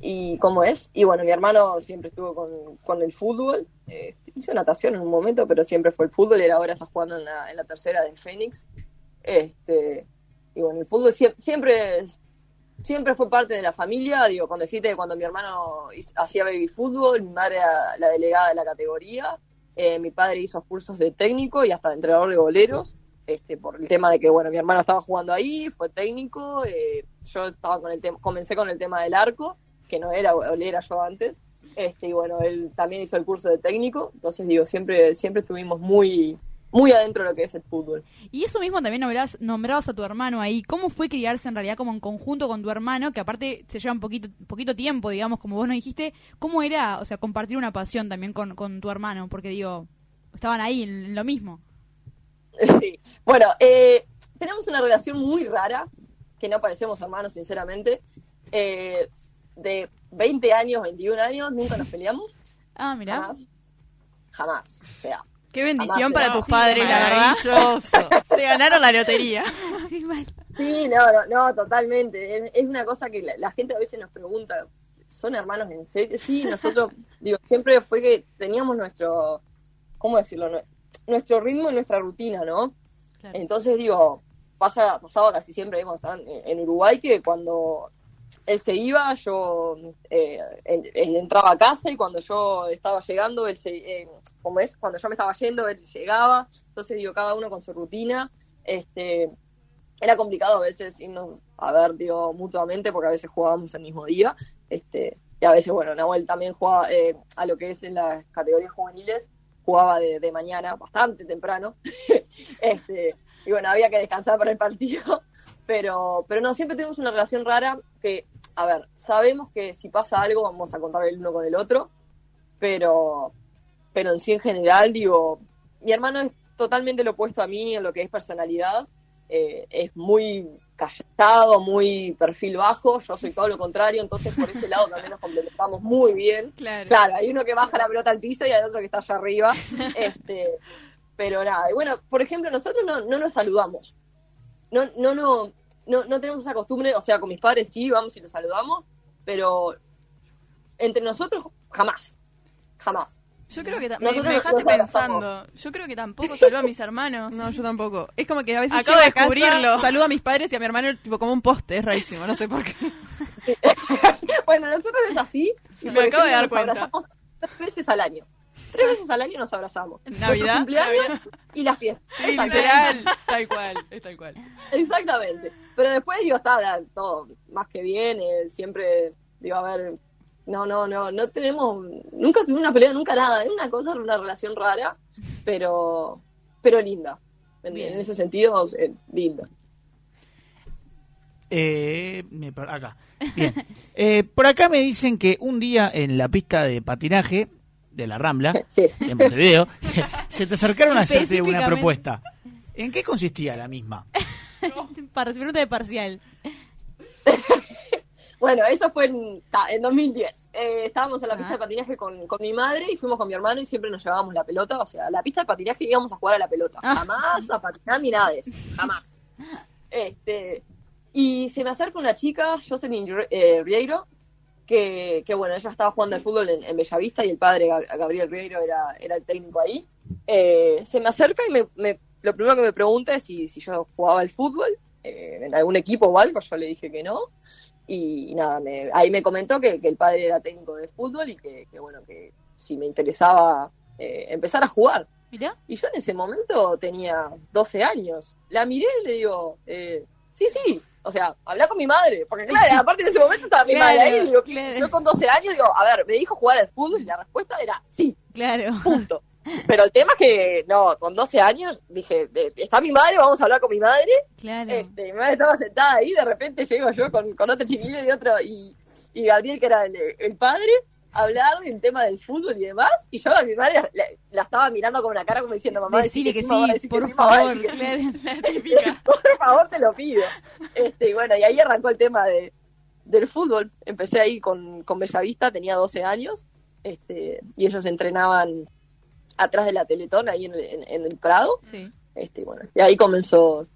y cómo es. Y bueno, mi hermano siempre estuvo con, con el fútbol. este, hizo natación en un momento, pero siempre fue el fútbol. Él ahora está jugando en la, en la tercera de Fénix. Este, y bueno, el fútbol sie- siempre, es- siempre fue parte de la familia. Digo, con decirte cuando mi hermano hacía baby fútbol, mi madre era la delegada de la categoría. eh, mi padre hizo cursos de técnico y hasta de entrenador de boleros. Este, por el tema de que, bueno, mi hermano estaba jugando ahí, fue técnico, eh, yo estaba con el comencé con el tema del arco, que no era bolera yo antes, este, y bueno, él también hizo el curso de técnico, entonces digo, siempre, siempre estuvimos muy, muy adentro de lo que es el fútbol. Y eso mismo también nombrabas, nombrabas a tu hermano ahí. ¿Cómo fue criarse en realidad como en conjunto con tu hermano? Que aparte se lleva un poquito, poquito tiempo, digamos, como vos nos dijiste. ¿Cómo era, o sea, compartir una pasión también con, con tu hermano? Porque digo, estaban ahí en, en lo mismo. Sí. Bueno, eh, tenemos una relación muy rara, que no parecemos hermanos, sinceramente. Eh, de 20 años, 21 años, nunca nos peleamos. Ah, mirá. Jamás. Jamás. O sea, Qué bendición Jamás para tus padres, la verdad. Maravilloso. Se ganaron la lotería. Sí, no, no, no, totalmente. Es, es una cosa que la, la gente a veces nos pregunta, ¿son hermanos en serio? Sí, nosotros, digo, siempre fue que teníamos nuestro, ¿cómo decirlo? Nue- Nuestro ritmo y nuestra rutina, ¿no? Claro. Entonces, digo, pasa, pasaba casi siempre ahí cuando estaban en, en Uruguay que cuando él se iba, yo eh, en- en- entraba a casa y cuando yo estaba llegando, él se, eh, ¿cómo es? Cuando yo me estaba yendo, él llegaba. Entonces, digo, cada uno con su rutina. Este, era complicado a veces irnos a ver, digo, mutuamente, porque a veces jugábamos el mismo día. Este, y a veces, bueno, Nahuel también jugaba eh, a lo que es en las categorías juveniles, jugaba de, de mañana, bastante temprano. este, y bueno, había que descansar para el partido. Pero, pero no, siempre tenemos una relación rara que, a ver, sabemos que si pasa algo vamos a contar el uno con el otro, pero, pero en sí en general, digo, mi hermano es totalmente lo opuesto a mí en lo que es personalidad. Eh, es muy callado, muy perfil bajo, yo soy todo lo contrario, entonces por ese lado también nos complementamos muy bien. Claro. Claro, hay uno que baja la pelota al piso y hay otro que está allá arriba. este, pero nada, y bueno, por ejemplo, nosotros no, no nos saludamos. No, no, no, no, no tenemos esa costumbre, o sea, con mis padres sí, vamos y los saludamos, pero entre nosotros jamás. Jamás. Yo creo que me, Nosotros me dejaste pensando. Yo creo que tampoco saludo a mis hermanos. No, yo tampoco. Es como que a veces Acabo de casa, descubrirlo. saludo a mis padres y a mi hermano tipo como un poste, es rarísimo, no sé por qué. bueno, nosotros es así. y Me acabo de dar nos cuenta. abrazamos tres veces al año. Tres veces al año nos abrazamos. Navidad, y las fiestas. Literal, tal cual, es tal cual. Exactamente. Pero después, digo, está todo más que bien. eh, siempre, digo, a ver, no, no, no, no tenemos, nunca tuvimos una pelea, nunca nada. Es una cosa, una relación rara, pero, pero linda. En, Bien. en ese sentido, eh, linda. Eh, acá. Bien. Eh, por acá me dicen que un día en la pista de patinaje de la Rambla, Sí. en Montevideo, se te acercaron a hacerte una propuesta. ¿En qué consistía la misma? Par- pregunta de parcial. Bueno, eso fue en, ta, en 2010. Eh, estábamos en la pista Ah. de patinaje con, con mi madre y fuimos con mi hermano y siempre nos llevábamos la pelota. O sea, la pista de patinaje íbamos a jugar a la pelota. Ah. Jamás a patinar ni nada de eso. Jamás. Este, y se me acerca una chica, Jocelyn eh, Rieiro, que, que, bueno, ella estaba jugando al fútbol en, en Bellavista y el padre, Gab- Gabriel Rieiro, era, era el técnico ahí. Eh, se me acerca y me, me- lo primero que me pregunta es si, si yo jugaba al fútbol eh, en algún equipo o algo. Yo le dije que no. Y, nada, me- ahí me comentó que, que el padre era técnico de fútbol y que, que, bueno, que si me interesaba eh, empezar a jugar. Mirá. Y yo en ese momento tenía 12 años. La miré y le digo, eh, sí, sí. O sea, habla con mi madre. Porque claro, aparte en ese momento estaba mi Claro, madre ahí. digo, claro. Yo con 12 años digo, a ver, me dijo jugar al fútbol y la respuesta era sí, Claro. punto. Pero el tema es que, no, con 12 años dije, está mi madre, vamos a hablar con mi madre. Claro. Este, mi madre estaba sentada ahí, de repente llego yo con, con otro chiquillo y otro, y, y Gabriel, que era el, el padre, a hablar del tema del fútbol y demás, y yo a mi madre la, la estaba mirando con una cara como diciendo, mamá, Decile que mamá, sí, por sí, favor. decí que sí". Claro. La típica. por favor, te lo pido. Este, y bueno, y ahí arrancó el tema de, del fútbol. Empecé ahí con, con Bellavista, tenía 12 años, este, y ellos entrenaban atrás de la Teletón, ahí en el, en- en el Prado. Sí. Este, y bueno, y ahí comenzó,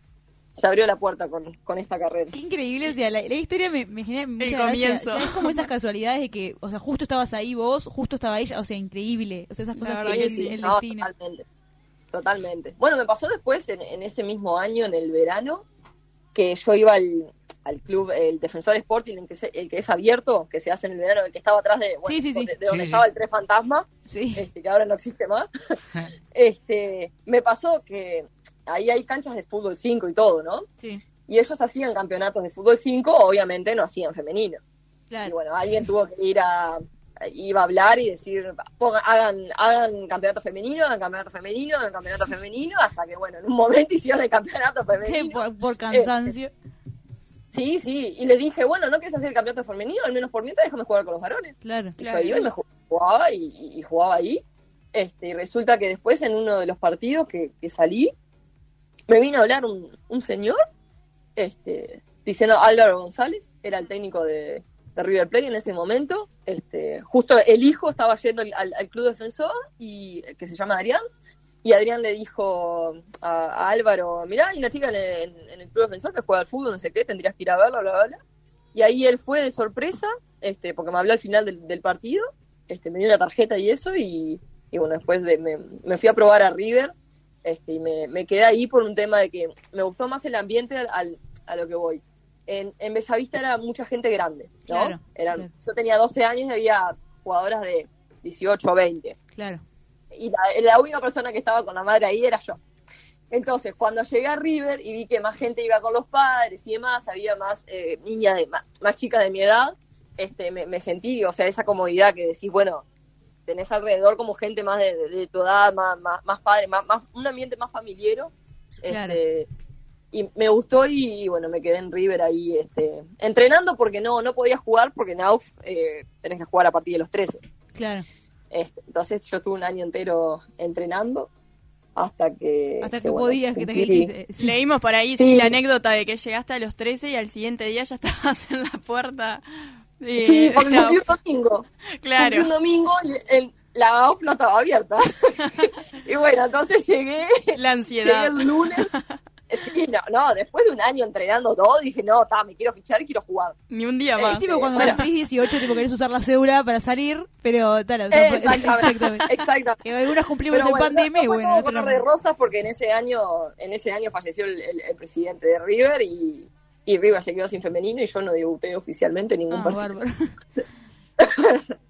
se abrió la puerta con, con esta carrera. Qué increíble, o sea, la, la historia me, me genera mucha comienzo. Es como esas casualidades de que, o sea, justo estabas ahí vos, justo estaba ella, o sea, increíble. O sea, esas cosas que el, sí. el No, destino. totalmente. Totalmente. Bueno, me pasó después, en, en ese mismo año, en el verano, que yo iba al, al club, el Defensor Sporting, el que, se- el que es abierto, que se hace en el verano, el que estaba atrás de, bueno, Sí, sí, sí. de, de donde Sí, sí. estaba el Tres Fantasma, Sí. este, que ahora no existe más. este, me pasó que ahí hay canchas de fútbol 5 y todo, ¿no? Sí. Y ellos hacían campeonatos de fútbol 5, obviamente no hacían femenino. Y Claro. bueno, alguien tuvo que ir a iba a hablar y decir, ponga- hagan, hagan campeonato femenino, hagan campeonato femenino, hagan campeonato femenino, hasta que bueno, en un momento hicieron el campeonato femenino. por, por cansancio. Sí, sí, y le dije, bueno, ¿no quieres hacer el campeonato femenino? Al menos por mientras déjame jugar con los varones. Claro. Y yo iba y me ju- jugaba y, y- y jugaba ahí. Este, y resulta que después en uno de los partidos que, que salí, me vino a hablar un, un señor, este, diciendo Álvaro González, era el técnico de, de River Plate en ese momento. Este, justo el hijo estaba yendo al, al- al club defensor y que se llama Adrián. Y Adrián le dijo a, a Álvaro, mirá, hay una chica en el, en- el club defensor que juega al fútbol, no sé qué, tendrías que ir a verla, bla, bla, bla. Y ahí él fue de sorpresa, este, porque me habló al final del, del partido, este, me dio una tarjeta y eso, y, y bueno, después de, me, me fui a probar a River, este, y me, me quedé ahí por un tema de que me gustó más el ambiente al, al- a lo que voy. En, en Bellavista era mucha gente grande, ¿no? Claro, Eran, claro. Yo tenía 12 años y había jugadoras de 18 o 20 Claro. Y la, la única persona que estaba con la madre ahí era yo. Entonces, cuando llegué a River y vi que más gente iba con los padres y demás, había más eh, niñas, de, más, más chicas de mi edad, este, me, me sentí, o sea, esa comodidad que decís, bueno, tenés alrededor como gente más de, de- de tu edad, más, más, más padre, más, más, un ambiente más familiero. Claro. Este, y me gustó y bueno, me quedé en River ahí este, entrenando porque no, no podía jugar porque en AUF eh, tenés que jugar a partir de los 13. Claro. Este, entonces yo estuve un año entero entrenando hasta que... Hasta que bueno, podías, que te dijiste. Sí. Leímos por ahí Sí. la anécdota de que llegaste a los 13 y al siguiente día ya estabas en la puerta. de- Sí, porque la- un domingo. Claro. un domingo y el- la AUF no estaba abierta. y bueno, entonces llegué, La llegué ansiedad. el lunes. Sí, no, no, después de un año entrenando todo, dije, no, ta, me quiero fichar y quiero jugar. Ni un día más. Es tipo cuando Bueno. cumplís 18, tipo querés usar la cédula para salir, pero tal, o sea, fue- Exactamente. Exactamente. Que algunos cumplimos Pero en bueno, pandemia no fue bueno, todo otros color no. de rosas porque en ese año, en ese año falleció el, el- el presidente de River y, y River se quedó sin femenino y yo no debuté oficialmente en ningún Ah, partido.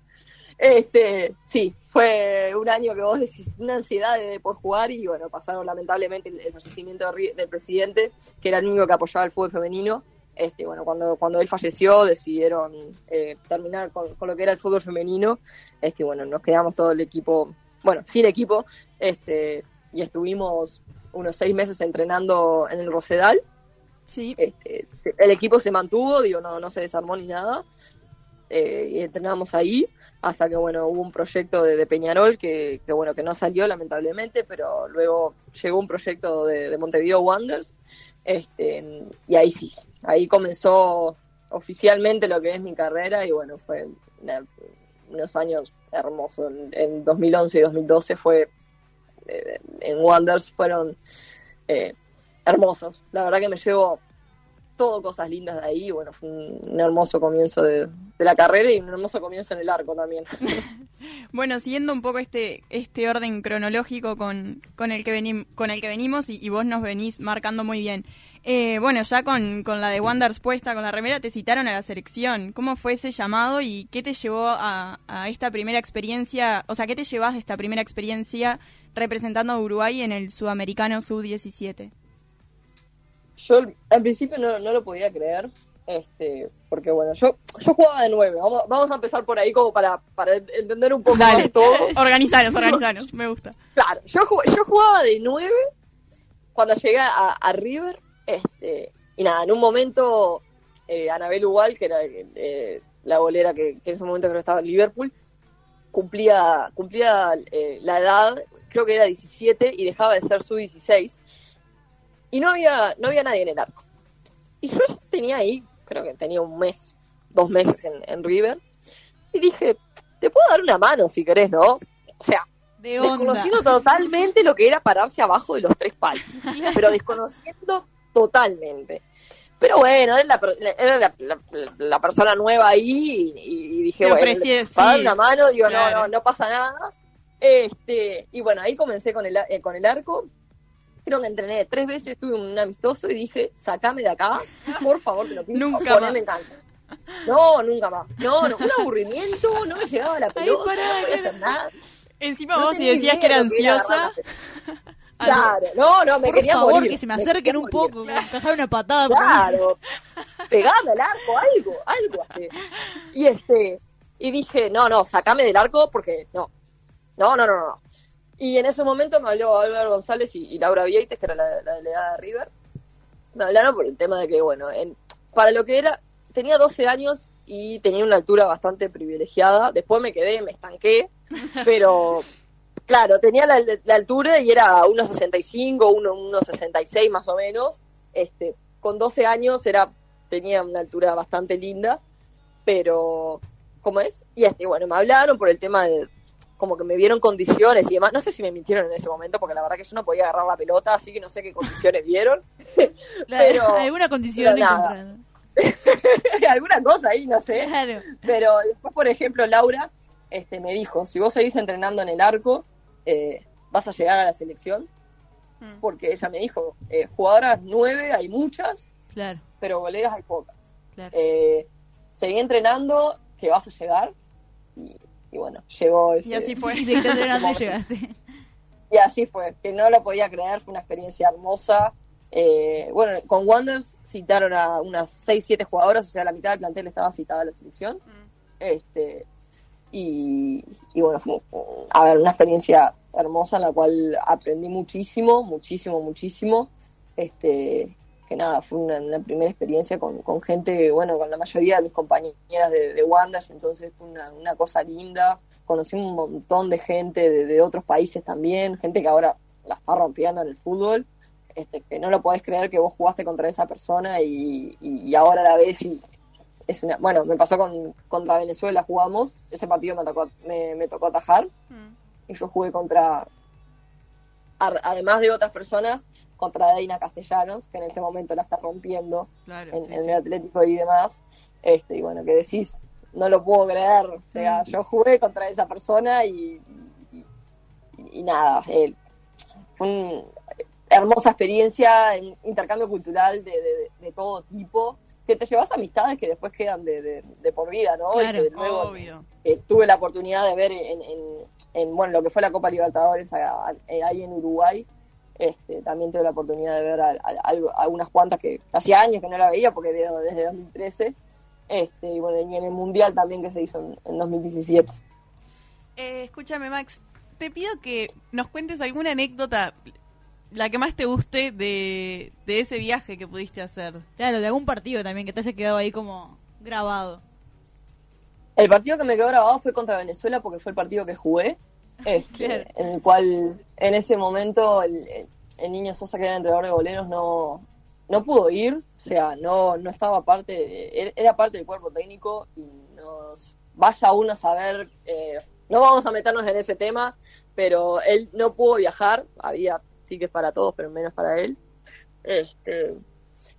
Este, sí, fue un año que vos decís una ansiedad de poder jugar y bueno, pasaron lamentablemente el, el fallecimiento del presidente, que era el único que apoyaba el fútbol femenino. Este, bueno, cuando, cuando él falleció decidieron eh, terminar con, con lo que era el fútbol femenino. Este, bueno, nos quedamos todo el equipo, bueno, sin equipo, este, y estuvimos unos seis meses entrenando en el Rosedal. Sí. Este, el equipo se mantuvo, digo, no, no se desarmó ni nada. Eh, y entrenamos ahí hasta que bueno hubo un proyecto de, Peñarol que, bueno que no salió lamentablemente pero luego llegó un proyecto de, de Montevideo Wanderers este y ahí sí ahí comenzó oficialmente lo que es mi carrera y bueno fue unos años hermosos. En, en 2011 y 2012 fue eh, en Wanderers fueron eh, hermosos. La verdad que me llevo todo cosas lindas de ahí. Bueno, fue un, hermoso comienzo de, la carrera y un hermoso comienzo en el arco también. Bueno, siguiendo un poco este este orden cronológico con, con el que venim, con el que venimos y, vos nos venís marcando muy bien. Eh, bueno, ya con, con la de Wanderers puesta, con la remera, te citaron a la selección. ¿Cómo fue ese llamado y qué te llevó a, a esta primera experiencia? O sea, ¿qué te llevas de esta primera experiencia representando a Uruguay en el Sudamericano Sub-17? Yo al principio no, no lo podía creer, este, porque bueno, yo, yo jugaba de nueve. Vamos, vamos a empezar por ahí como para, para entender un poco Dale, más todo. organizanos, organizanos, me gusta. Claro, yo, yo jugaba de nueve cuando llegué a, a River, este, y nada, en un momento eh, Anabel Ugal, que era eh, la bolera que, que en ese momento creo que estaba en Liverpool, cumplía, cumplía eh, la edad, creo que era 17 y dejaba de ser su 16 y no había, no había nadie en el arco. Y yo tenía ahí, creo que tenía un mes, dos meses en, en River, y dije, te puedo dar una mano si querés, ¿no? O sea, De desconociendo totalmente lo que era pararse abajo de los tres palos, pero desconociendo totalmente. Pero bueno, era la, era la, la- la persona nueva ahí y, y dije, bueno, ofrecí, para dar sí. una mano, digo, Claro. no, no, no pasa nada. Este, y bueno, ahí comencé con el, eh, con el arco. Creo que entrené tres veces, tuve un amistoso y dije, sacame de acá, por favor, te lo pido, Nunca poneme más. en cancha. No, nunca más. No, no, un aburrimiento, no me llegaba la pelota, pará, no podía hacer nada. Encima No vos si decías que era ansiosa, la- Claro, no, no, me Por quería favor, morir. que se me acerquen un morir. poco, me encajar una patada. Claro, pegame al arco, algo, algo así. Y este, y dije, no, no, sacame del arco porque no, no, no, no, no. Y en ese momento me habló Álvaro González y, y Laura Vieites, que era la, la delegada de River. Me hablaron por el tema de que, bueno, en, para lo que era, tenía 12 años y tenía una altura bastante privilegiada. Después me quedé, me estanqué, pero claro, tenía la, la altura y era 1,65, 1,66 más o menos. Este, con 12 años era tenía una altura bastante linda, pero ¿cómo es? Y este, bueno, me hablaron por el tema de como que me vieron condiciones y demás. No sé si me mintieron en ese momento, porque la verdad que yo no podía agarrar la pelota, así que no sé qué condiciones vieron. Pero- alguna condición pero. Alguna cosa ahí, no sé. Claro. Pero después, por ejemplo, Laura este, me dijo, si vos seguís entrenando en el arco, eh, vas a llegar a la selección. Mm. Porque ella me dijo, eh, jugadoras nueve hay muchas, Claro, pero boleras hay pocas. claro. Eh, seguí entrenando, que vas a llegar. Y, y bueno, llegó ese... y así fue. Y seguiste entrenando y Ese llegaste. Y así fue, que no lo podía creer, fue una experiencia hermosa. Eh, bueno, con Wonders citaron a unas 6, 7 jugadoras, o sea, la mitad del plantel estaba citada a la selección. Este, y, y bueno, fue a ver, una experiencia hermosa en la cual aprendí muchísimo, muchísimo, muchísimo. Este, que nada, fue una, una primera experiencia con, con gente, bueno, con la mayoría de mis compañeras de, de entonces fue una, una cosa linda. Conocí un montón de gente de, de otros países también, gente que ahora la está rompiendo en el fútbol. Este, que no lo podés creer que vos jugaste contra esa persona y, y- y ahora la ves y es una bueno me pasó con contra Venezuela jugamos ese partido me tocó me, me tocó atajar Mm. y yo jugué contra además de otras personas contra Deina Castellanos que en este momento la está rompiendo Claro. en, sí, en el Atlético y demás este y bueno que decís no lo puedo creer o sea Mm. yo jugué contra esa persona y y, y nada él fue una hermosa experiencia en intercambio cultural de, de- de todo tipo que te llevas amistades que después quedan de, por vida no Claro, y que luego Obvio. eh, tuve la oportunidad de ver en, en- en, bueno lo que fue la Copa Libertadores a- a- eh, ahí en Uruguay este, también tuve la oportunidad de ver a, a- cuantas que hacía años que no la veía porque de- desde 2013 este, y bueno y en el mundial también que se hizo en, en 2017 Eh, escúchame, Max. Te pido que nos cuentes alguna anécdota la que más te guste de, de ese viaje que pudiste hacer. Claro, de algún partido también que te haya quedado ahí como grabado. El partido que me quedó grabado fue contra Venezuela porque fue el partido que jugué. este, Claro. En el cual, en ese momento, el, niño Sosa, que era entrenador de boleros, no, no pudo ir. O sea, no, no estaba parte, era parte del cuerpo técnico y nos vaya uno a saber. eh, no vamos a meternos en ese tema, pero él no pudo viajar. Había tickets para todos, pero menos para él. Este,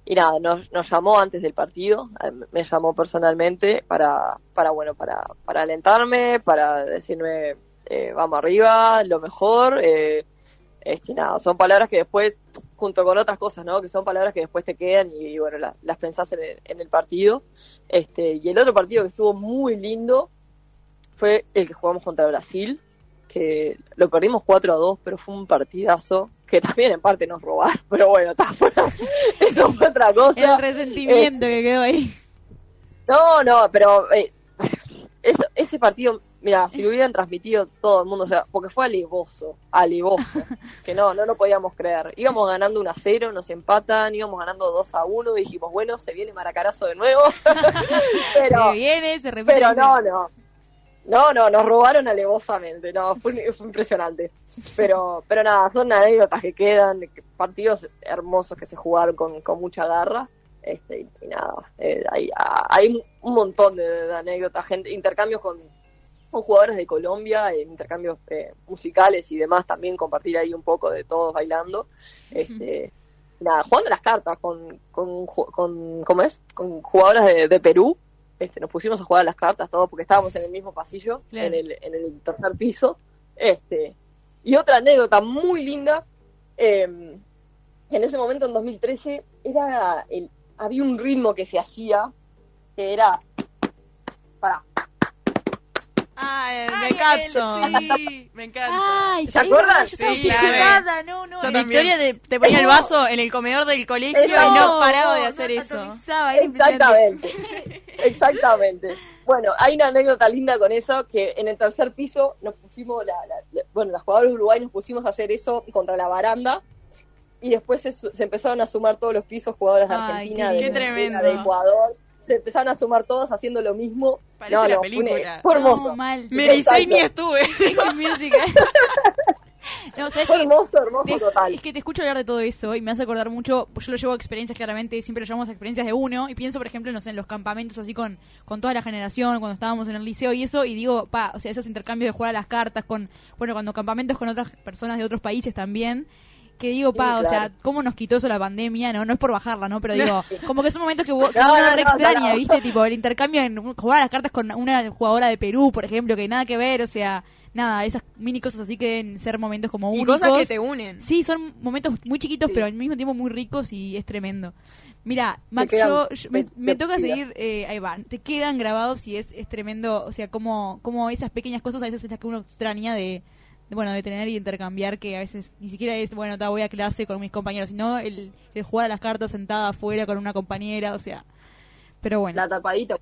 y nada, nos, nos llamó antes del partido, eh, me llamó personalmente para, para bueno, para, para alentarme, para decirme eh, vamos arriba, lo mejor, eh, este, nada, son palabras que después, junto con otras cosas, ¿no? Que son palabras que después te quedan y, bueno, la- las pensás en el, en el partido. Este, y el otro partido que estuvo muy lindo fue el que jugamos contra Brasil, que lo perdimos 4 a 2, pero fue un partidazo que también en parte nos robaron, pero bueno, está fuera. Eso fue otra cosa. El resentimiento que quedó ahí. No, no, pero eh, eso, ese partido, mira, si lo hubieran transmitido todo el mundo, o sea, porque fue alevoso, alevoso, que no, no lo podíamos creer. Íbamos ganando 1 a 0, nos empatan, íbamos ganando 2 a 1, dijimos, bueno, se viene Maracarazo de nuevo. pero, Se viene, se repite. pero no, no. No, no, nos robaron alevosamente, no, fue, fue impresionante. Pero, pero nada, son anécdotas que quedan, que- partidos hermosos que se jugaron con, con mucha garra. Este, y, nada, eh, hay, hay un montón de, de anécdotas, gente, intercambios con, con jugadores de Colombia, eh, intercambios eh, musicales y demás, también compartir ahí un poco de todos bailando. Este, nada, jugando las cartas con, con, con ¿cómo es? Con jugadoras de, de Perú. Este, nos pusimos a jugar a las cartas todos porque estábamos en el mismo pasillo, Claro. en, el, en el tercer piso. Este, y otra anécdota muy linda, eh, en ese momento en 2013 era el, había un ritmo que se hacía que era para Ah, el de Capson. Sí, me encanta. Ay, ¿Se acuerdan? Yo estaba Sí, obsesionada, no, no. Yo también. Victoria te, te ponía el vaso en el comedor del colegio y Exacto. no paraba de hacer no, eso. atomizaba, era impresionante. Exactamente, exactamente. Bueno, hay una anécdota linda con eso, que en el tercer piso nos pusimos, la, la- la- bueno, las jugadoras de Uruguay nos pusimos a hacer eso contra la baranda, y después se, su- se empezaron a sumar todos los pisos, jugadores de Ay, Argentina, qué de lindo. Venezuela, tremendo. de Ecuador, se empezaron a sumar todos haciendo lo mismo. Parece no, la no, película. fue hermoso, No, mal. Me ni estuve. No, ¿sabes fue hermoso, hermoso Te- total. Es que te escucho hablar de todo eso y me hace acordar mucho, pues yo lo llevo a experiencias claramente, siempre lo llevamos a experiencias de uno y pienso, por ejemplo, no sé, en los campamentos así con, con toda la generación, cuando estábamos en el liceo y eso, y digo, pa, o sea, esos intercambios de jugar a las cartas con, bueno, cuando campamentos con otras personas de otros países también, que digo, Sí, pa, o sea, cómo nos quitó eso la pandemia, no no es por bajarla, ¿no? Pero digo, como que son momentos que, vos- que No, uno no, re no, extraña, no. ¿viste? Tipo, el intercambio en jugar a las cartas con una jugadora de Perú, por ejemplo, que nada que ver, o sea, nada, esas mini cosas así que deben ser momentos como Y únicos. cosas que te unen. Sí, son momentos muy chiquitos, Sí. pero al mismo tiempo muy ricos y es tremendo. Mira, Max, quedan yo, yo- me, me toca seguir, eh, ahí va, te quedan grabados y es, es tremendo, o sea, como, como esas pequeñas cosas a veces es las que uno extraña de, bueno, de tener y intercambiar, que a veces ni siquiera es, bueno, ta, voy a clase con mis compañeros, sino el, el jugar a las cartas sentada afuera con una compañera, o sea, pero bueno. La tapadita.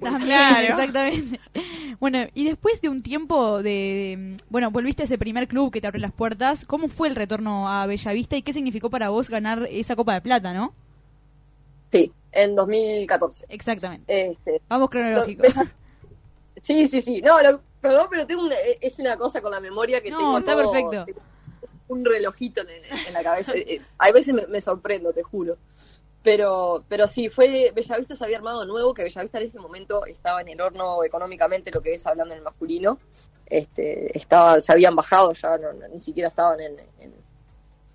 También, Claro. exactamente. Bueno, y después de un tiempo de, de- Bueno, volviste a ese primer club que te abrió las puertas. ¿Cómo fue el retorno a Bellavista y qué significó para vos ganar esa Copa de Plata, no? Sí, en 2014. Exactamente. Este, Vamos cronológico. Bella- Sí, sí, sí. No, lo- perdón, pero tengo una, es una cosa con la memoria que No, tengo. está todo- perfecto. tengo Un relojito en, en la cabeza. Eh, Hay veces me, me sorprendo, te juro. Pero, pero sí, fue Bellavista se había armado nuevo, que Bellavista en ese momento estaba en el horno económicamente, lo que es hablando en el masculino. Este, estaba, se habían bajado, ya no, no- ni siquiera estaban en, en,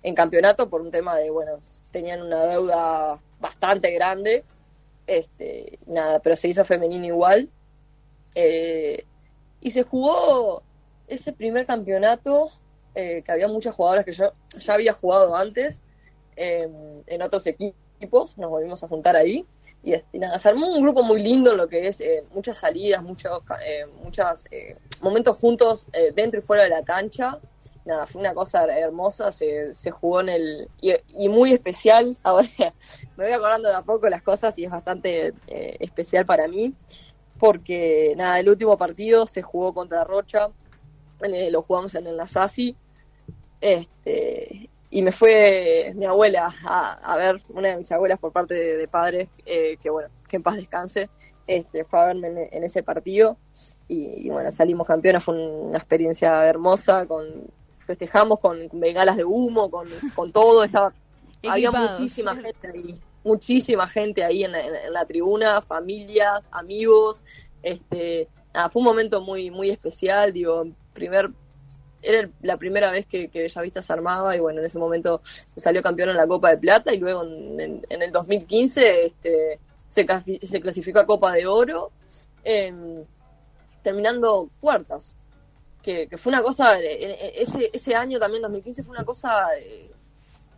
en campeonato por un tema de, bueno, tenían una deuda bastante grande. Este, nada, pero se hizo femenino igual. Eh, y se jugó ese primer campeonato eh, que había muchas jugadoras que yo ya había jugado antes eh, en otros equipos, nos volvimos a juntar ahí. Y, este, nada, se armó un grupo muy lindo lo que es eh, muchas salidas, muchos eh, muchas, eh, momentos juntos eh, dentro y fuera de la cancha. Nada, fue una cosa hermosa, se, se jugó en el... Y, y muy especial, ahora me voy acordando de a poco las cosas y es bastante especial para mí porque nada, el último partido se jugó contra Rocha, eh, lo jugamos en el Nasasi, este, y me fue mi abuela a, a ver, una de mis abuelas por parte de, de padres, eh, que bueno, que en paz descanse, este, fue a verme en, en ese partido y, y bueno, salimos campeonas, fue una experiencia hermosa, con festejamos con bengalas de humo, con, con todo, estaba, había muchísima gente ahí, muchísima gente ahí en, la- en- la tribuna, familias, amigos, este, nada, fue un momento muy, muy especial, digo, primer, era la primera vez que, que Bellavista se armaba y bueno, en ese momento salió campeón en la Copa de Plata y luego en, el 2015 este, se, clasi- se clasificó a Copa de Oro, em, terminando cuartas, que, que fue una cosa, eh, eh, ese, ese año también, 2015, fue una cosa eh,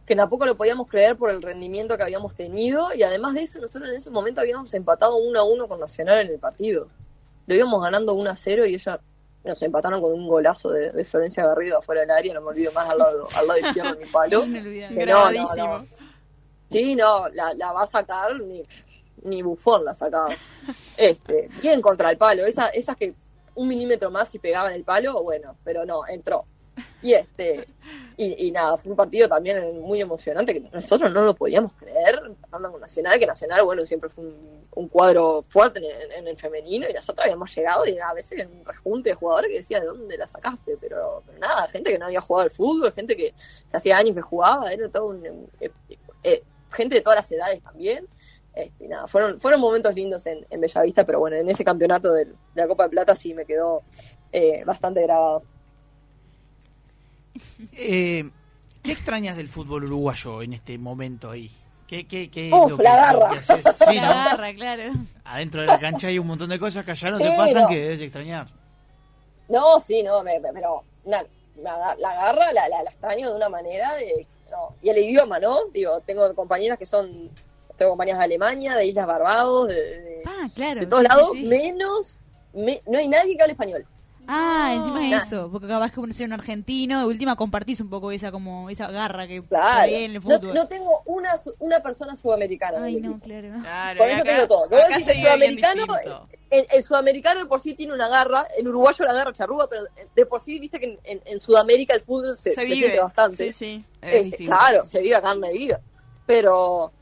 que tampoco lo podíamos creer por el rendimiento que habíamos tenido y además de eso, nosotros en ese momento habíamos empatado 1 a 1 con Nacional en el partido. Lo íbamos ganando 1 a 0 y ellos nos empataron con un golazo de, de Florencia Garrido afuera del área, no me olvido más al lado, al lado izquierdo de mi palo. Que no, no, no. Sí, no, la, la va a sacar ni, ni Bufón la sacaba. Este, bien contra el palo, esa, esas que un milímetro más y pegaban el palo, bueno, pero no, entró. Y este, y, y nada, fue un partido también muy emocionante que nosotros no lo podíamos creer, andando con Nacional, que Nacional, bueno, siempre fue un, cuadro fuerte en, en el femenino y nosotros habíamos llegado y a veces en un rejunte de jugadores que decía, ¿de dónde la sacaste? Pero, pero nada, gente que no había jugado al fútbol, gente que, hacía años que jugaba, era todo un, eh, eh, gente de todas las edades también. Este, nada, fueron, fueron momentos lindos en, en Bellavista, pero bueno, en ese campeonato del- de la Copa de Plata sí me quedó eh, bastante grabado. Eh, ¿Qué extrañas del fútbol uruguayo en este momento ahí? ¿Qué, qué, qué es Uf, lo que, la lo garra. que haces? Sí, La ¿no? garra, claro. Adentro de la cancha hay un montón de cosas que allá no te pasan no. que debes extrañar. No, sí, no, me- me- pero na- me aga- la agarra, la, la, la extraño de una manera de... no. Y el idioma, ¿no? Digo, tengo compañeras que son... Tengo compañeras de Alemania, de Islas Barbados, de, de- Ah, claro. de todos sí, lados, menos... me- no hay nadie que hable español. Ah, encima de Nah. eso, porque capaz que conocer un argentino, de última compartís un poco esa como esa garra que Claro. por ahí en el No, fútbol. no tengo una, su- una persona sudamericana. Ay, no, claro. Claro, Con y eso acá- te digo todo. Vos acá decís el sudamericano, el, el sudamericano de por sí tiene una garra, el uruguayo la garra charruga, pero de por sí, viste que en, en- en Sudamérica el fútbol se, Se se vive. siente bastante. Sí, sí. Es Este, claro, se vive a carne vida. Pero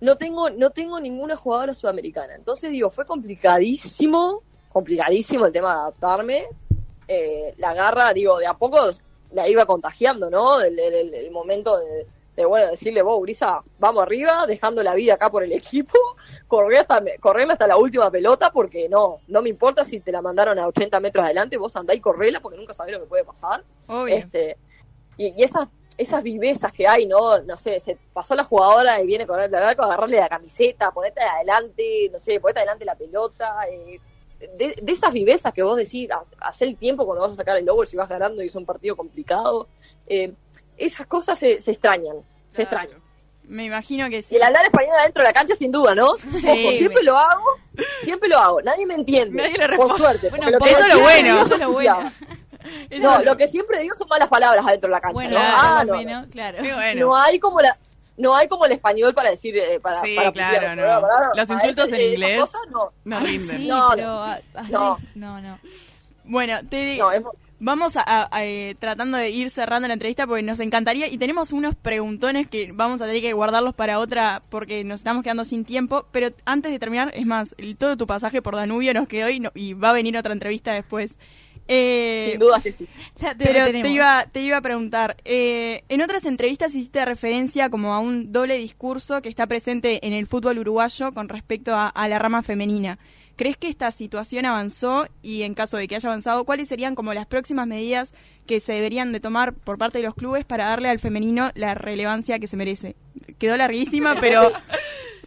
no tengo, no tengo ninguna jugadora sudamericana. Entonces digo, fue complicadísimo, complicadísimo el tema de adaptarme. Eh, la garra, digo, de a poco la iba contagiando, ¿no? El, el- el- el momento de, de, bueno, decirle, vos, Brisa, vamos arriba, dejando la vida acá por el equipo, corré hasta, correrme hasta la última pelota, porque no, no me importa si te la mandaron a 80 metros adelante, vos andá y correla, porque nunca sabés lo que puede pasar. Obvio. Este, y, y esas, esas vivezas que hay, ¿no? No sé, se pasó la jugadora y viene con el arco, agarrarle la camiseta, ponete adelante, no sé, ponete adelante la pelota. eh, de, de esas vivezas que vos decís, ha- hace el tiempo cuando vas a sacar el logo si vas ganando y es un partido complicado. eh, esas cosas se, se extrañan, se extrañan. Me imagino que sí. El hablar español adentro de la cancha, sin duda, ¿no? Ojo, siempre me- lo hago, siempre lo hago. Nadie me entiende. Nadie le por suerte. Bueno, por que eso es lo bueno. Eso es lo bueno. Eso No, lo que siempre digo son malas palabras adentro de la cancha. Bueno, ¿no? Ah, claro. Bueno. no hay como la no hay como el español para decir eh, para, Sí, para claro, putear, no. ¿verdad? ¿verdad? Los insultos ese- en inglés. cosas no. No Ay, rinden. sí, No, pero... no. ah, ay, No. no, no. Bueno, te No, es- vamos a, a- a, eh, tratando de ir cerrando la entrevista porque nos encantaría y tenemos unos preguntones que vamos a tener que guardarlos para otra porque nos estamos quedando sin tiempo. Pero antes de terminar, es más, el- todo tu pasaje por Danubio nos quedó y, no- y va a venir otra entrevista después. Eh, sin duda que sí. Pero te iba, te iba a preguntar, eh, en otras entrevistas hiciste referencia como a un doble discurso que está presente en el fútbol uruguayo con respecto a, a la rama femenina. ¿Crees que esta situación avanzó y en caso de que haya avanzado, cuáles serían como las próximas medidas que se deberían de tomar por parte de los clubes para darle al femenino la relevancia que se merece? Quedó larguísima, pero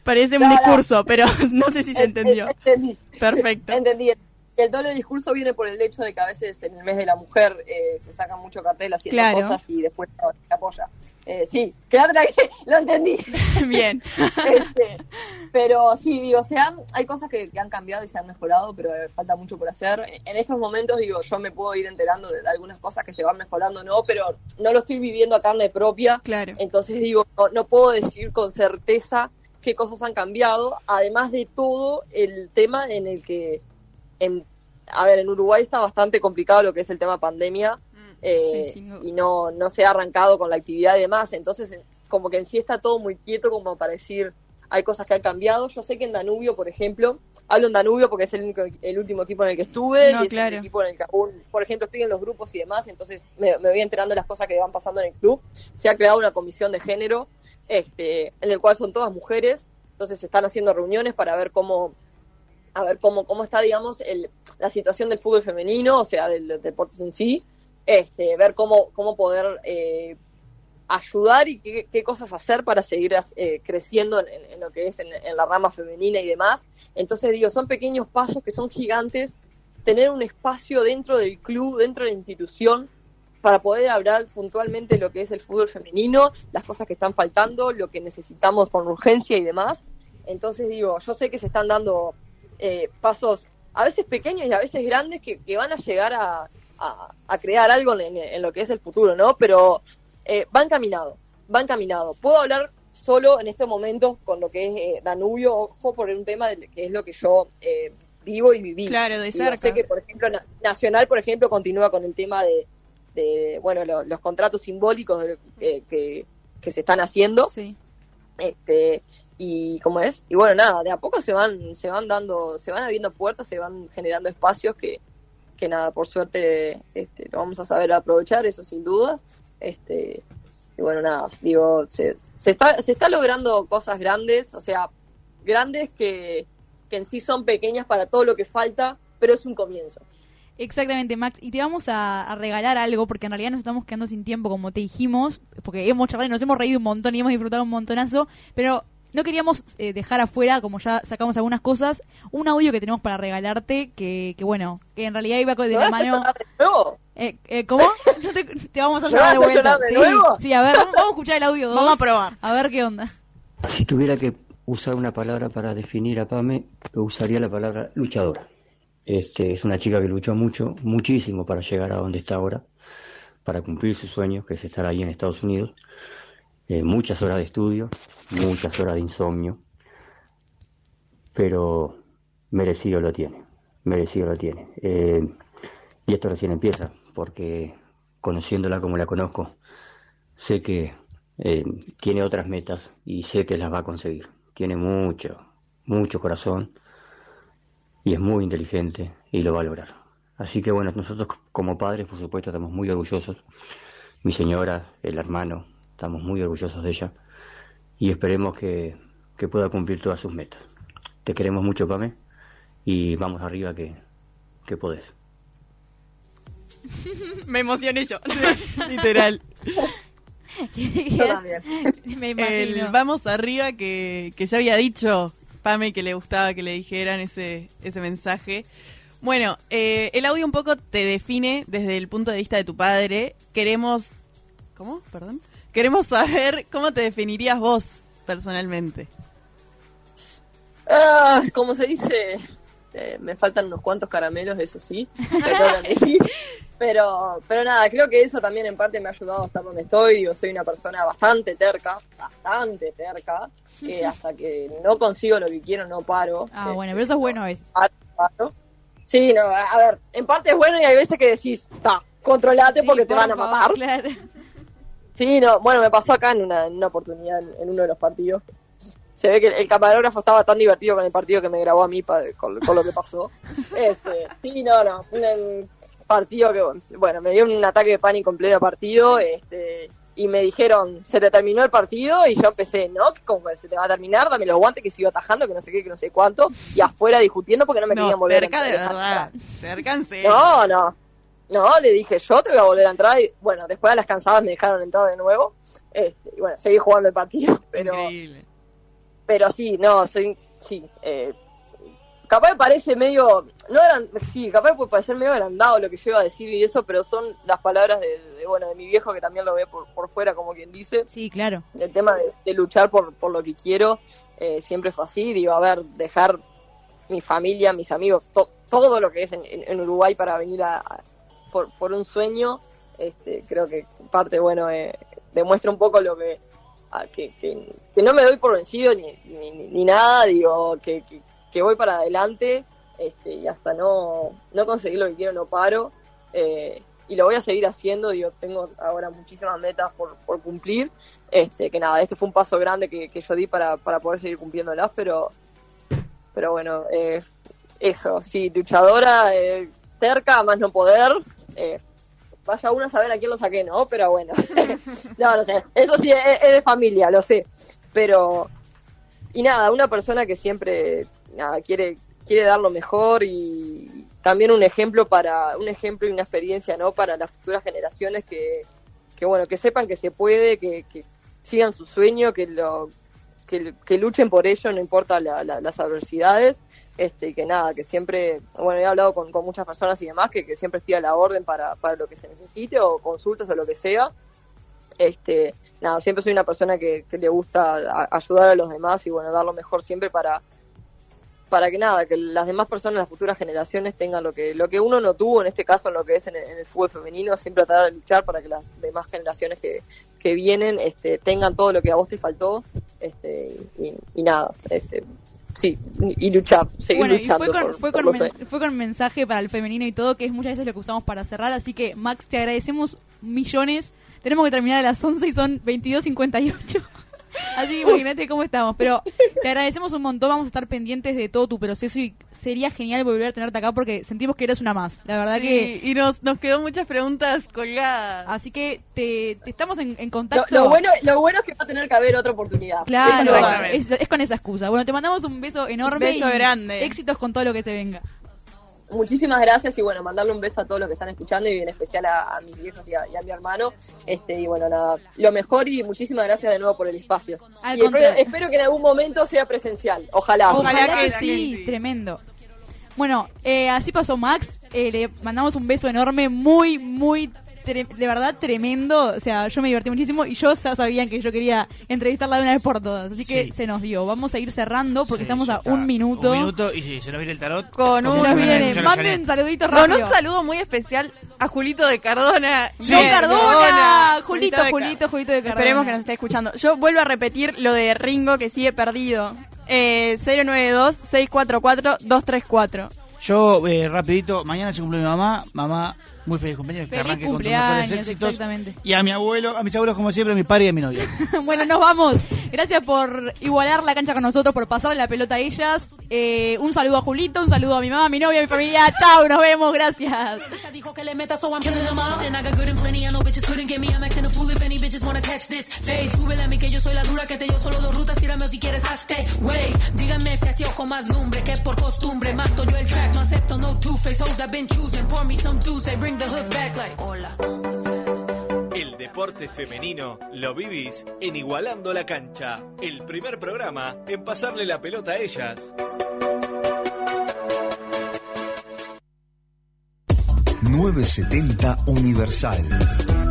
parece un No, no. discurso, pero no sé si se entendió. Entendí. Perfecto. Entendí. El doble discurso viene por el hecho de que a veces en el mes de la mujer eh, se sacan mucho cartel haciendo Claro. cosas y después no se apoya. Eh, sí, quédate tranquilo, lo entendí. Bien. Este, pero sí, digo, o sea, hay cosas que, que han cambiado y se han mejorado, pero eh, falta mucho por hacer. En estos momentos, digo, yo me puedo ir enterando de, de algunas cosas que se van mejorando, no, pero no lo estoy viviendo a carne propia. Claro. Entonces, digo, no, no puedo decir con certeza qué cosas han cambiado, además de todo el tema en el que, en, a ver, en Uruguay está bastante complicado lo que es el tema pandemia. eh, Sí, sin duda. y no, no se ha arrancado con la actividad y demás. Entonces, en- como que en sí está todo muy quieto como para decir, hay cosas que han cambiado. Yo sé que en Danubio, por ejemplo, hablo en Danubio porque es el, único, el último equipo en el que estuve No, y es claro. el equipo en el que aún, por ejemplo, estoy en los grupos y demás, entonces me, me voy enterando de las cosas que van pasando en el club. Se ha creado una comisión de género este, en el cual son todas mujeres, entonces se están haciendo reuniones para ver cómo a ver cómo, cómo está, digamos, el, la situación del fútbol femenino, o sea, del, del deportes en sí, este, ver cómo, cómo poder eh, ayudar y qué, cosas hacer para seguir eh, creciendo en, lo que es en la rama femenina y demás. Entonces, digo, son pequeños pasos que son gigantes, tener un espacio dentro del club, dentro de la institución, para poder hablar puntualmente lo que es el fútbol femenino, las cosas que están faltando, lo que necesitamos con urgencia y demás. Entonces digo, yo sé que se están dando eh, pasos a veces pequeños y a veces grandes que, que van a llegar a, a- a crear algo en, en lo que es el futuro, ¿no? Pero eh, van caminado, van caminado. Puedo hablar solo en este momento con lo que es eh, Danubio, ojo, por un tema de, que es lo que yo eh, vivo y viví. Claro, de cerca. sé que, por ejemplo, Na- Nacional, por ejemplo, continúa con el tema de, de, bueno, lo- los contratos simbólicos de- que, que, que se están haciendo. Sí. Este, y cómo es, y bueno, nada, de a poco se van, se van dando, se van abriendo puertas, se van generando espacios que, que nada, por suerte, este, lo vamos a saber aprovechar, eso sin duda. Este, y bueno, nada, digo, se, se está, se está logrando cosas grandes, o sea, grandes que, que en sí son pequeñas para todo lo que falta, pero es un comienzo. Exactamente, Max. Y te vamos a, a regalar algo, porque en realidad nos estamos quedando sin tiempo, como te dijimos, porque hemos charlado y nos hemos reído un montón y hemos disfrutado un montonazo, pero no queríamos eh, dejar afuera, como ya sacamos algunas cosas, un audio que tenemos para regalarte, que, que bueno, que en realidad iba de ¿Me la mano... Eh, eh, ¿Cómo? No te, te vamos a ¿Me llorar de vuelta. de sí, nuevo? sí, a ver, vamos, vamos a escuchar el audio dos. Vamos a probar. A ver qué onda. Si tuviera que usar una palabra para definir a Pame, usaría la palabra luchadora. Este, es una chica que luchó mucho, muchísimo para llegar a donde está ahora, para cumplir sus sueños, que es estar ahí en Estados Unidos. Eh, muchas horas de estudio, muchas horas de insomnio, pero merecido lo tiene, merecido lo tiene. Eh, y esto recién empieza, porque conociéndola como la conozco, sé que eh, tiene otras metas y sé que las va a conseguir. Tiene mucho, mucho corazón y es muy inteligente y lo va a lograr. Así que bueno, nosotros como padres, por supuesto, estamos muy orgullosos. Mi señora, el hermano, estamos muy orgullosos de ella y esperemos que, que pueda cumplir todas sus metas. Te queremos mucho, Pame, y vamos arriba que, que podés. Me emocioné yo. Literal. Yo también. Me El vamos arriba que, que ya había dicho Pame que le gustaba que le dijeran ese, ese mensaje. Bueno, eh, el audio un poco te define desde el punto de vista de tu padre. Queremos... ¿Cómo? Perdón. Queremos saber cómo te definirías vos personalmente. Ah, como se dice, eh, me faltan unos cuantos caramelos, eso sí. Pero, pero nada, creo que eso también en parte me ha ayudado a estar donde estoy. Yo soy una persona bastante terca, bastante terca, que hasta que no consigo lo que quiero no paro. Ah, Eh, bueno, pero eso es bueno, es. paro, paro. Sí, no, a ver, en parte es bueno y hay veces que decís, está, controlate Sí, porque te van a matar. Claro. Sí, no, bueno, me pasó acá en una, en una oportunidad en, uno de los partidos. Se ve que el camarógrafo estaba tan divertido con el partido que me grabó a mí pa- con, con lo que pasó. Este, sí, no, no, un partido que, bueno, me dio un ataque de pánico en pleno partido, este, y me dijeron, se te terminó el partido, y yo empecé, ¿no? ¿Cómo se te va a terminar? Dame los guantes que sigo atajando, que no sé qué, que no sé cuánto, y afuera discutiendo porque no me No, querían volver cerca de verdad. Cerca en serio. No, no. No, le dije, yo te voy a volver a entrar. Y bueno, después a las cansadas me dejaron entrar de nuevo. Este, y bueno, seguí jugando el partido. Pero, Increíble. pero sí, no, soy. Sí. Eh, capaz me parece medio. No eran. Sí, capaz puede parecer medio agrandado lo que yo iba a decir y eso, pero son las palabras de, de, bueno, de mi viejo que también lo ve por, por fuera, como quien dice. Sí, claro. El tema de, de luchar por, por lo que quiero eh, siempre fue así. Digo, a ver, dejar mi familia, mis amigos, to- todo lo que es en, en- en Uruguay para venir a, a- por, por un sueño, este, creo que parte, bueno, eh, demuestra un poco lo que, a- que, que, no me doy por vencido ni, ni, nada, digo, que, que, que voy para adelante este, y hasta no, no conseguir lo que quiero no paro. eh, y lo voy a seguir haciendo, digo, tengo ahora muchísimas metas por, por cumplir, este, que nada, este fue un paso grande que, que yo di para, para poder seguir cumpliéndolas, pero, pero bueno, eh, eso, sí, luchadora, eh, terca, más no poder, eh, vaya uno a saber a quién lo saqué, ¿no? Pero bueno, no, no sé, eso sí es, de familia, lo sé, pero, y nada, una persona que siempre, nada, quiere, quiere dar lo mejor y también un ejemplo para, un ejemplo y una experiencia, ¿no? Para las futuras generaciones que, que bueno, que sepan que se puede, que, sigan su sueño, que lo, que, que luchen por ello, no importa la- la- las adversidades, este, y que nada, que siempre, bueno, he hablado con, muchas personas y demás, que, que siempre estoy a la orden para, para lo que se necesite, o consultas o lo que sea, este, nada, siempre soy una persona que, que le gusta a- ayudar a los demás y bueno, dar lo mejor siempre para, para que nada, que las demás personas, las futuras generaciones tengan lo que, lo que uno no tuvo, en este caso en lo que es en el, en el fútbol femenino, siempre tratar de luchar para que las demás generaciones que, que vienen este, tengan todo lo que a vos te faltó, este, y nada, este, sí, y luchar, seguir Bueno, y luchando. fue con, por- fue, por con men- fue con mensaje para el femenino y todo, que es muchas veces lo que usamos para cerrar. Así que, Max, te agradecemos millones. Tenemos que terminar a las 11 y son 22.58. Así que imagínate cómo estamos. Pero te agradecemos un montón. Vamos a estar pendientes de todo tu proceso y sería genial volver a tenerte acá porque sentimos que eres una más. La verdad que. Y nos, nos quedó muchas preguntas colgadas. Así que te, te estamos en, contacto. lo bueno, lo bueno es que va a tener que haber otra oportunidad. Claro, es con esa excusa. Bueno, te mandamos un beso enorme. Beso y grande. Éxitos con todo lo que se venga. Muchísimas gracias y bueno, mandarle un beso a todos los que están escuchando y en especial a, a mis viejos y a, y a mi hermano. Este, y bueno, nada, lo mejor y muchísimas gracias de nuevo por el espacio. Al y espero, que en algún momento sea presencial, ojalá. Ojalá, Ojalá que, que sí, tremendo. Bueno, eh, así pasó Max. eh, le mandamos un beso enorme, muy, muy, de verdad tremendo. O sea, yo me divertí muchísimo y yo ya sabían que yo quería entrevistarla de una vez por todas. Así que Sí. se nos dio. Vamos a ir cerrando porque Sí, estamos a un minuto. Un minuto y si se nos viene el tarot. Con un- viene. Manden saluditos Con un saludo muy especial a Julito de Cardona. ¡No, Bien, Cardona! Cardona. Julito, Julito de Julito, Julito de Cardona. Esperemos que nos esté escuchando. Yo vuelvo a repetir lo de Ringo que sigue perdido. Eh, 092-644-234. Yo, eh, rapidito, mañana se cumple mi mamá. Mamá, muy feliz cumpleaños. Que Feliz arranque con tus mejores cumpleaños, éxitos. exactamente. Y a mi abuelo, a mis abuelos como siempre, a mi padre y a mi novia. bueno, nos vamos. Gracias por igualar la cancha con nosotros, por pasarle la pelota a ellas. Eh, un saludo a Julito, un saludo a mi mamá, a mi novia, a mi familia. Chao, nos vemos, gracias. Que que que díganme si así o con más lumbre, que por costumbre. Mato yo el track, no acepto no two-face hoes been choosing. Pour me some they bring El deporte femenino lo vivís en Igualando la Cancha, el primer programa en pasarle la pelota a ellas. ...970 Universal.